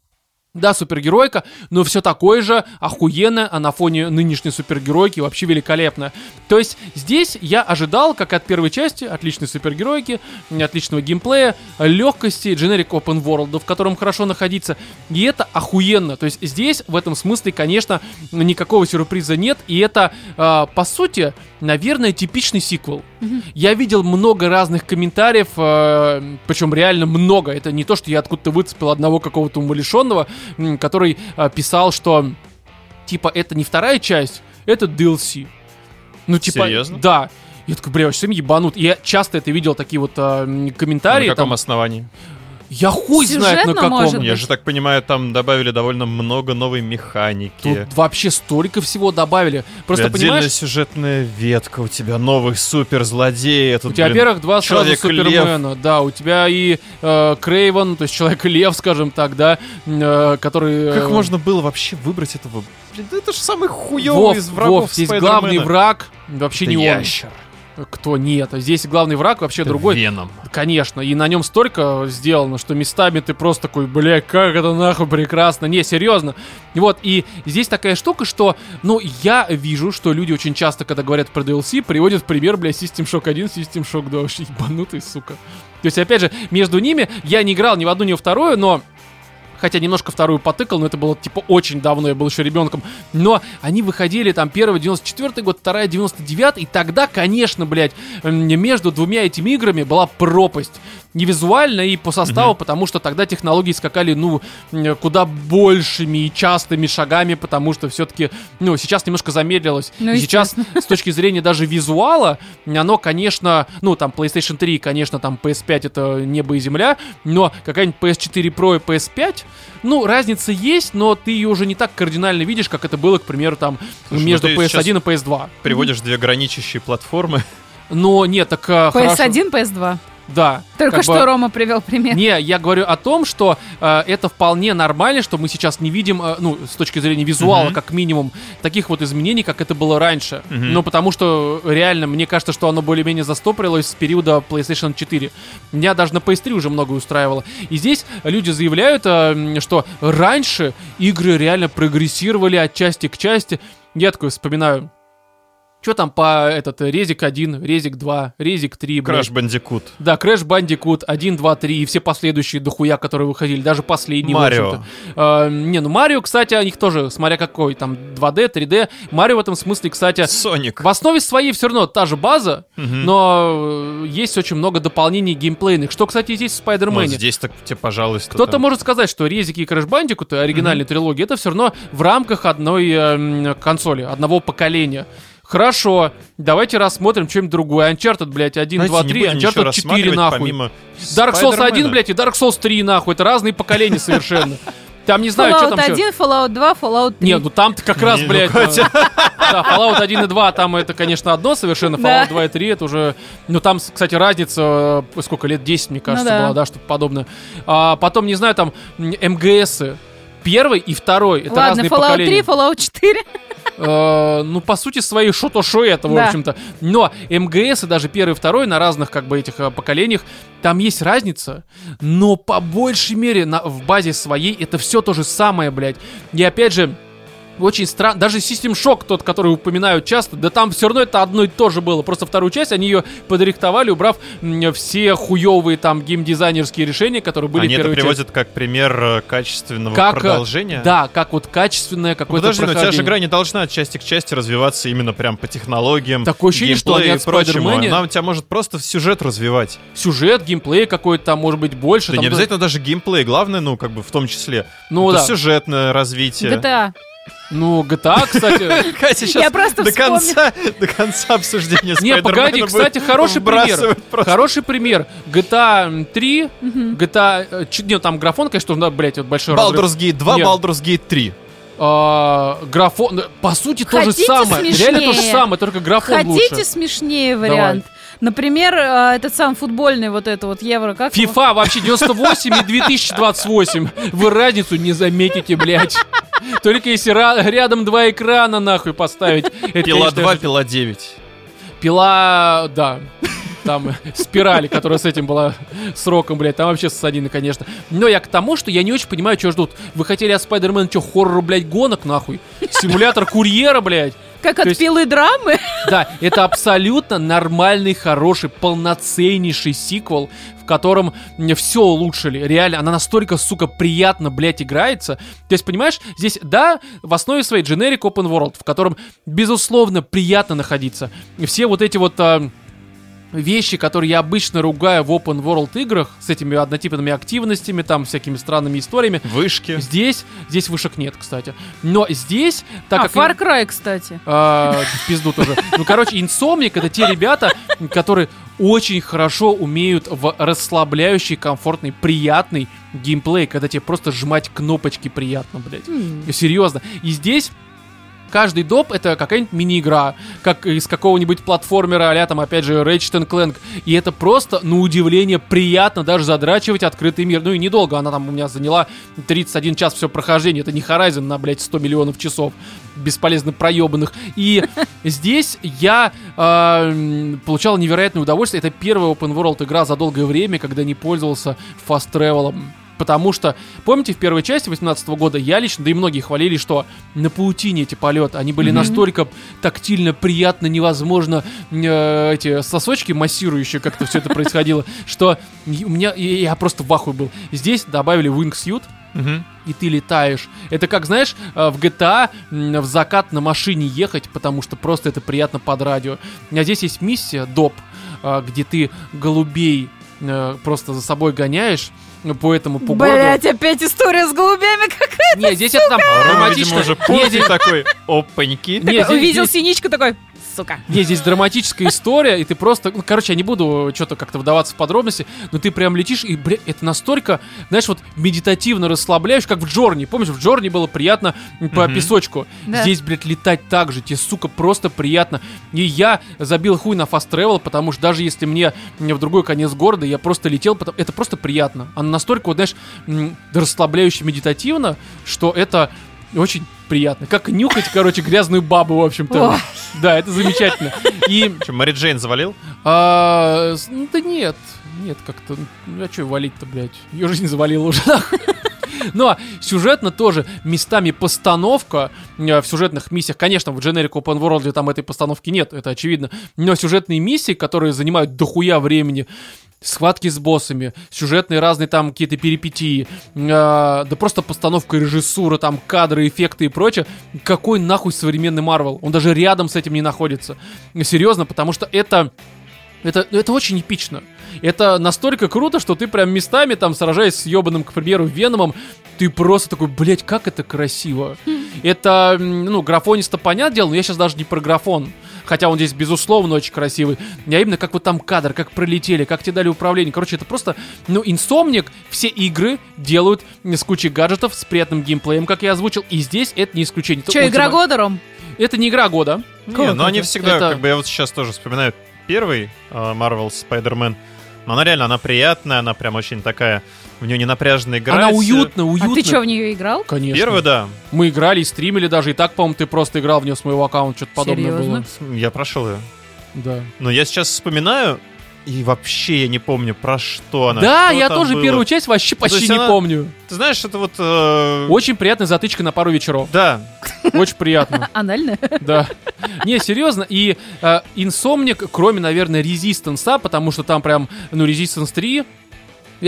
да, супергеройка, но все такое же охуенно, а на фоне нынешней супергеройки вообще великолепно. То есть здесь я ожидал, как от первой части, отличной супергеройки, отличного геймплея, легкости, generic open world, в котором хорошо находиться. И это охуенно. То есть здесь в этом смысле, конечно, никакого сюрприза нет. И это, а, по сути, наверное, типичный сиквел. Я видел много разных комментариев, э, причем реально много. Это не то, что я откуда-то выцепил одного какого-то умалишенного, который э, писал, что типа это не вторая часть, это DLC. Ну, типа, Серьезно? да. Я такой, бля, совсем ебанут. Я часто это видел, такие вот э, м, На комментарии. каком там, основании? Я хуй знает на каком. Я же так понимаю, там добавили довольно много новой механики. Тут вообще столько всего добавили. Просто Отдельная понимаешь, сюжетная ветка, у тебя новый суперзлодей. У тебя, во-первых, два сразу Супермена, да, у тебя и э, Крейвен, то есть Человек-лев, скажем так, да, э, который... Как э, можно было вообще выбрать этого? Блин, это же самый хуёвый Вов, из врагов Вов, здесь главный враг вообще Это не он. Кто нет, здесь главный враг вообще Это другой. Веном. Конечно, и на нем столько сделано, что местами ты просто такой, бля, как это нахуй прекрасно. Не, серьезно. Вот, и здесь такая штука, что, ну, я вижу, что люди очень часто, когда говорят про DLC, приводят пример, бля, System Shock 1, System Shock 2. Вообще ебанутый, сука. То есть, опять же, между ними я не играл ни в одну, ни во вторую, но хотя немножко вторую потыкал, но это было типа очень давно, я был еще ребенком. Но они выходили там первый 94 год, вторая 99 и тогда, конечно, блядь, между двумя этими играми была пропасть. Не визуально и по составу, потому что тогда технологии скакали, ну, куда большими и частыми шагами, потому что все-таки, ну, сейчас немножко замедлилось. Ну, И сейчас, с точки зрения даже визуала, оно, конечно, ну, там, PlayStation 3, конечно, там, PS5 это небо и земля, но какая-нибудь PS4 Pro и PS5, ну, разница есть, но ты ее уже не так кардинально видишь, как это было, к примеру, там, Слушай, ну между ты PS1 сейчас- и PS2. Приводишь две граничащие платформы. Но нет, так э, хорошо. PS1, PS2. Да. Только как что бы- Рома привел пример. Не, я говорю о том, что э, это вполне нормально, что мы сейчас не видим, э, ну, с точки зрения визуала, Мгм. как минимум, таких вот изменений, как это было раньше. Мгм. Ну, потому что реально, мне кажется, что оно более-менее застопорилось с периода PlayStation 4. Меня даже на PS3 уже многое устраивало. И здесь люди заявляют, э, что раньше игры реально прогрессировали от части к части. Я такой вспоминаю, что там по этот э, Резик 1, Резик 2, Резик 3, блядь. Crash Bandicoot. Да, Crash Bandicoot 1, 2, 3 и все последующие дохуя, которые выходили, даже последний, в Марио. А, не, ну Марио, кстати, о них тоже, смотря какой, там 2D, 3D. Марио в этом смысле, кстати, Соник. в основе своей все равно та же база, Мгм. но э, есть очень много дополнений геймплейных, что, кстати, здесь в Вот Спайдермене. здесь так тебе, пожалуйста. Кто-то там. может сказать, что резики и Crash Bandicoot, оригинальной трилогии, это все равно в рамках одной э, консоли, одного поколения. Хорошо, давайте рассмотрим что-нибудь другое. Uncharted, блядь, 1, Знаете, 2, не 3, будем ничего Uncharted 4, рассматривать, нахуй. Dark Souls 1, Спайдермена. блядь, и Dark Souls 3, нахуй. Это разные поколения совершенно. Там не знаю, что там еще. 1, Fallout 2, Fallout 3. Не, ну там-то как раз, Не, ну, блядь. Э, Да, Fallout 1 и 2, там это, конечно, одно совершенно. Fallout 2 и 3 это уже... Ну там, кстати, разница, э, сколько лет, 10, мне кажется, Ну да. была, да, что-то подобное. А потом, не знаю, там МГСы. Первый и второй, это Ладно, разные Fallout поколения. 3, Fallout 4. Э, ну, по сути, своей что-то шо это, в Да. общем-то. Но МГС и даже первый и второй на разных, как бы, этих э, поколениях, там есть разница, но по большей мере на, в базе своей это все то же самое, блядь. И опять же, очень странно. Даже System Shock, тот, который упоминают часто, да там все равно это одно и то же было. Просто вторую часть они ее подрихтовали, убрав все хуевые там геймдизайнерские решения, которые были Они это первой части. приводят как пример э, качественного Как, э, продолжения. Да, как вот качественное Ну, какое-то Подожди, но у тебя же игра не должна от части к части развиваться именно прям по технологиям, Такое ощущение, что они и от прочему. Она у тебя может просто в сюжет развивать. сюжет, геймплей какой-то там может быть больше. Да там, не обязательно даже геймплей, главное, ну, как бы в том числе. Ну это да. сюжетное развитие. GTA. Ну, GTA, кстати. Катя сейчас Я просто до вспомнила. конца, до конца обсуждения Не, погоди, кстати, хороший пример. Хороший пример. GTA 3, GTA... Нет, там графон, конечно, да, блядь, вот большой. Baldur's Gate 2, Нет. Baldur's Gate 3. А, Графон... По сути, то же Хотите самое. Реально то же смешнее? самое, только графон Хотите лучше. смешнее вариант? Например, э, этот сам футбольный вот это вот евро, как его? FIFA вообще 98 и 2028. Вы разницу не заметите, блядь. Только если рядом два экрана нахуй поставить. Пила конечно, 2, Пила 9. Пила, да. Там спираль, которая с этим была сроком, блядь, там вообще ссадины, конечно. Но я к тому, что я не очень понимаю, что ждут. Вы хотели от Спайдермена что, хоррор, блядь, гонок, нахуй? Симулятор курьера, блядь? Как от есть- пилы драмы? Да, это абсолютно нормальный, хороший, полноценнейший сиквел, в котором все улучшили. Реально, она настолько, сука, приятно, блядь, играется. То есть, понимаешь, здесь, да, в основе своей generic open world, в котором, безусловно, приятно находиться. Все вот эти вот... а, вещи, которые я обычно ругаю в open world играх с этими однотипными активностями, там всякими странными историями. Вышки. Здесь, здесь вышек нет, кстати. Но здесь, так а, как... Far Cry, кстати. А, в пизду тоже. Ну, короче, Insomniac это те ребята, которые очень хорошо умеют в расслабляющий, комфортный, приятный геймплей, когда тебе просто сжимать кнопочки приятно, блядь. Серьезно. И здесь каждый доп это какая-нибудь мини-игра, как из какого-нибудь платформера, а там, опять же, Ratchet Clank. И это просто, на удивление, приятно даже задрачивать открытый мир. Ну и недолго, она там у меня заняла 31 час все прохождение. Это не Horizon на, блядь, 100 миллионов часов бесполезно проебанных. И здесь я э, получал невероятное удовольствие. Это первая open world игра за долгое время, когда не пользовался travel. Потому что, помните, в первой части 18 года я лично, да и многие хвалили, что на паутине эти полеты, они были настолько тактильно, приятно, невозможно, э, эти сосочки массирующие, как-то все это происходило, что у меня, я просто в ахуе был. Здесь добавили wingsuit, Мгм. и ты летаешь. Это как, знаешь, э, в GTA в закат на машине ехать, потому что просто это приятно под радио. А здесь есть миссия, доп, э, где ты голубей э, просто за собой гоняешь э, по этому по городу. Блять, опять история с голубями какая-то. Не, здесь это там Рома, романтично. видимо, уже здесь- такой, опаньки. не, здесь- Увидел здесь- синичку такой, сука. Есть здесь драматическая история, и ты просто... Ну, короче, я не буду что-то как-то вдаваться в подробности, но ты прям летишь, и, бля, это настолько, знаешь, вот медитативно расслабляешь, как в Джорни. Помнишь, в Джорни было приятно по Мгм. песочку. Да. Здесь, блядь, летать так же, тебе, сука, просто приятно. И я забил хуй на fast travel, потому что даже если мне, мне в другой конец города, я просто летел, потому... это просто приятно. Оно настолько, вот, знаешь, расслабляюще медитативно, что это очень приятно. Как нюхать, короче, грязную бабу, в общем-то. Да, это замечательно. И, Че, Мэри Джейн завалил? а, ну, да нет, нет, как-то, ну, а что валить-то, блядь? Ее жизнь завалила уже. Но сюжетно тоже местами постановка э, в сюжетных миссиях, конечно, в Generic Open World там этой постановки нет, это очевидно, но сюжетные миссии, которые занимают дохуя времени, схватки с боссами, сюжетные разные там какие-то перипетии, э, да просто постановка режиссура, там кадры, эффекты и прочее. Какой нахуй современный Марвел? Он даже рядом с этим не находится. Серьезно, потому что это... Это, это очень эпично. Это настолько круто, что ты прям местами там сражаясь с ебаным, к примеру, Веномом, ты просто такой, блять, как это красиво. Это, м, ну, графонисто понятное дело, но я сейчас даже не про графон. Хотя он здесь, безусловно, очень красивый. А именно, как вот там кадр, как пролетели, как тебе дали управление. Короче, это просто, ну, инсомник все игры делают с кучей гаджетов, с приятным геймплеем, как я озвучил. И здесь это не исключение. Че, игра ультима- года, Ром? Это не игра года. Не, но они всегда, Это- как бы я вот сейчас тоже вспоминаю первый э, Marvel Spider-Man. Но она реально, она приятная, она прям очень такая, в нее не напряжно играть. Она уютно, уютно. А ты что, в нее играл? Конечно. Первый, да. Мы играли и стримили даже, и так, по-моему, ты просто играл в нее с моего аккаунта, что-то подобное Серьезно? было. Я прошел ее. Да. Но я сейчас вспоминаю, и вообще я не помню, про что она. да, что я тоже было. первую часть вообще почти есть не она- помню. Ты знаешь, это вот... э, Очень приятная затычка на пару вечеров. Да, Очень приятно. Анально? Да. Не, серьезно. И э, Insomniac, кроме, наверное, Resistance, потому что там прям, ну, Resistance 3,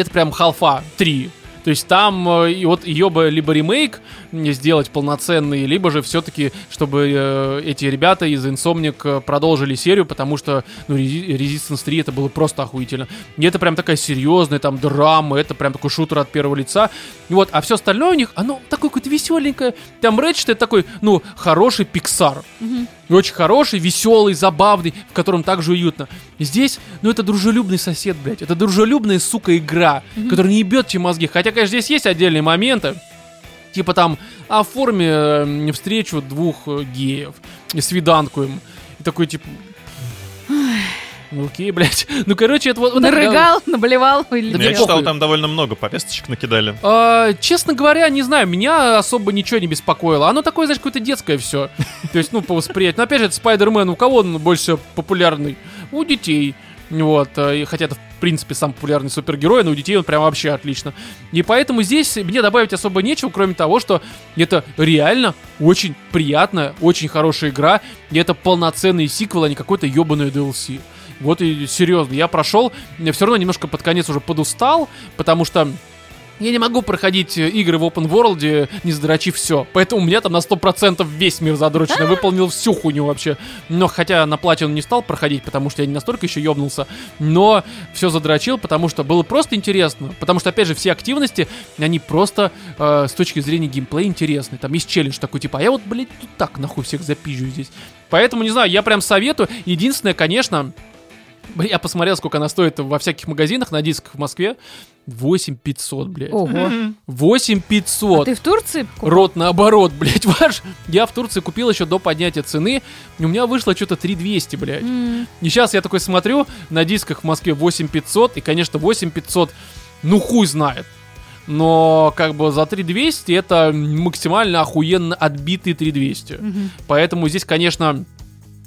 это прям халфа 3. То есть там э, и вот ее бы либо ремейк сделать полноценный, либо же все-таки, чтобы э, эти ребята из Insomniac э, продолжили серию, потому что ну, Resi- Resistance 3 это было просто охуительно. И это прям такая серьезная там драма, это прям такой шутер от первого лица. Вот, а все остальное у них, оно такое какое-то веселенькое. Там Ratchet это такой, ну, хороший Pixar. И Очень хороший, веселый, забавный, в котором также уютно. Здесь, ну, это дружелюбный сосед, блядь. Это дружелюбная, сука, игра, которая не ебет тебе мозги. Хотя, конечно, здесь есть отдельные моменты. Типа там, оформи э, встречу двух э, геев, и свиданку им. И такой, типа... Ну, окей, блядь. Ну, короче, это вот... вот так, да. Нарыгал, наблевал или Да я читал, похуй. там довольно много повесточек накидали. А, честно говоря, не знаю, меня особо ничего не беспокоило. Оно такое, знаешь, какое-то детское все. То есть, ну, по восприятию. Но опять же, это Спайдермен, у кого он больше популярный? У детей. Вот, а, и хотя это, в принципе, самый популярный супергерой, но у детей он прям вообще отлично. И поэтому здесь мне добавить особо нечего, кроме того, что это реально очень приятная, очень хорошая игра, и это полноценный сиквел, а не какой-то ебаный DLC. Вот и серьезно, я прошел, я все равно немножко под конец уже подустал, потому что я не могу проходить э, игры в open world, не задрочив все. Поэтому у меня там на 100% весь мир задрочен. Я выполнил всю хуйню вообще. Но хотя на платину не стал проходить, потому что я не настолько еще ёбнулся. Но все задрочил, потому что было просто интересно. Потому что, опять же, все активности, они просто э, с точки зрения геймплея интересны. Там есть челлендж такой, типа, а я вот, блядь, тут так нахуй всех запижу здесь. Поэтому, не знаю, я прям советую. Единственное, конечно, Я посмотрел, сколько она стоит во всяких магазинах на дисках в Москве. 8500, блядь. Ого. 8500. А ты в Турции? покупал? Рот наоборот, блядь, ваш. Я в Турции купил еще до поднятия цены. У меня вышло что-то 3200, блядь. М, И сейчас я такой смотрю, на дисках в Москве 8500. И, конечно, 8500, ну хуй знает. Но как бы за 3200 это максимально охуенно отбитые 3200. мгм. Поэтому здесь, конечно,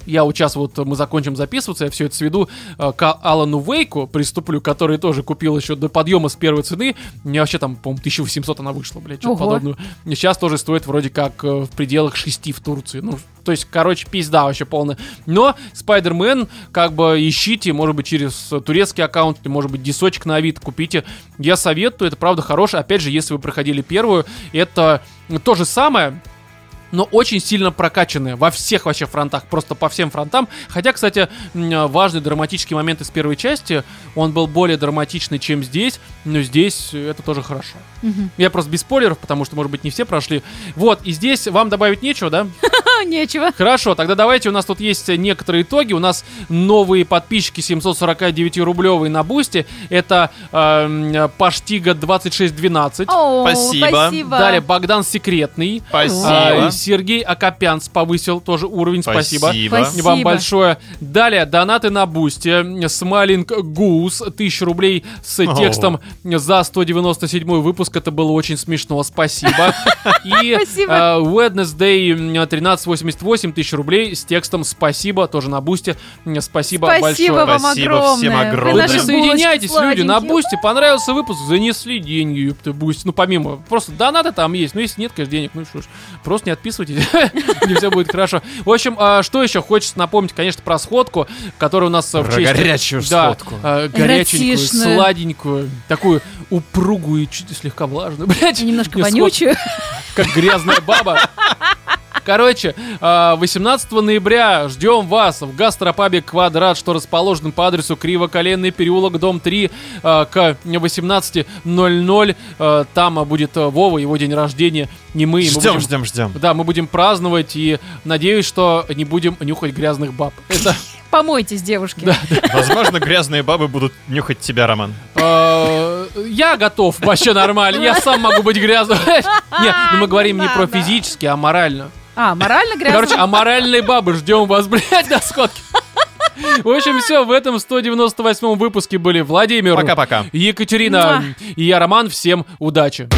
я вот сейчас вот мы закончим записываться, я все это сведу э, к Алану Вейку, приступлю, который тоже купил еще до подъема с первой цены. Мне вообще там, по-моему, 1800 она вышла, блядь, что-то подобное. И сейчас тоже стоит вроде как э, в пределах 6 в Турции. Ну, то есть, короче, пизда вообще полная. Но Spider-Man, как бы ищите, может быть, через турецкий аккаунт, может быть, дисочек на Авито купите. Я советую, это правда хорошее. Опять же, если вы проходили первую, это то же самое, но очень сильно прокачанная во всех вообще фронтах, просто по всем фронтам. Хотя, кстати, важный драматический момент из первой части, он был более драматичный, чем здесь, но здесь это тоже хорошо. Мгм. Я просто без спойлеров, потому что, может быть, не все прошли. Вот, и здесь вам добавить нечего, да? Нечего. Хорошо, тогда давайте, у нас тут есть некоторые итоги. У нас новые подписчики 749-рублевые на Boosty. Это э, Паштига 2612. О, Спасибо. спасибо. Далее Богдан Секретный. Спасибо. А, Сергей Акопянц повысил тоже уровень, спасибо. Спасибо. Спасибо. Вам большое. Далее, донаты на Boosty. Smiling Goose, 1000 рублей с О. текстом за 197 выпуск. Это было очень смешно, спасибо. И Спасибо. э, Wednesday м, 1388, 1000 рублей с текстом спасибо, тоже на Boosty. Спасибо, Спасибо большое. вам Спасибо огромное. всем огромное. Вы присоединяйтесь, люди, на Boosty. Понравился выпуск, занесли деньги, ёпта, Boosty. Ну, помимо, просто донаты там есть. Ну, если нет, конечно, денег, ну что ж, просто не отписывайтесь, и все будет хорошо. В общем, а, что еще хочется напомнить, конечно, про сходку, которая у нас э, в честь... горячую сходку. э, горяченькую, сладенькую, такую упругую и чуть слегка влажную, блядь. И Немножко сход- вонючую. как грязная баба. Короче, а, 18 ноября ждем вас в гастропабе «Квадрат», что расположен по адресу Кривоколенный переулок, дом 3, а, к 18.00. А, Там а, будет а, Вова, его день рождения, не мы. и мы Ждем, будем- ждем, ждем. Да, мы будем праздновать и надеюсь, что не будем нюхать грязных баб. Это Помойтесь, девушки. Возможно, грязные бабы будут нюхать тебя, Роман. Я готов, вообще нормально. Я сам могу быть грязным. Не, ну мы говорим не про физически, а морально. А, морально грязно? Короче, аморальные бабы, ждем вас, блядь, на сходке. В общем, все, в этом 198 выпуске были Владимир, Пока-пока. Екатерина и я, Роман. Всем удачи.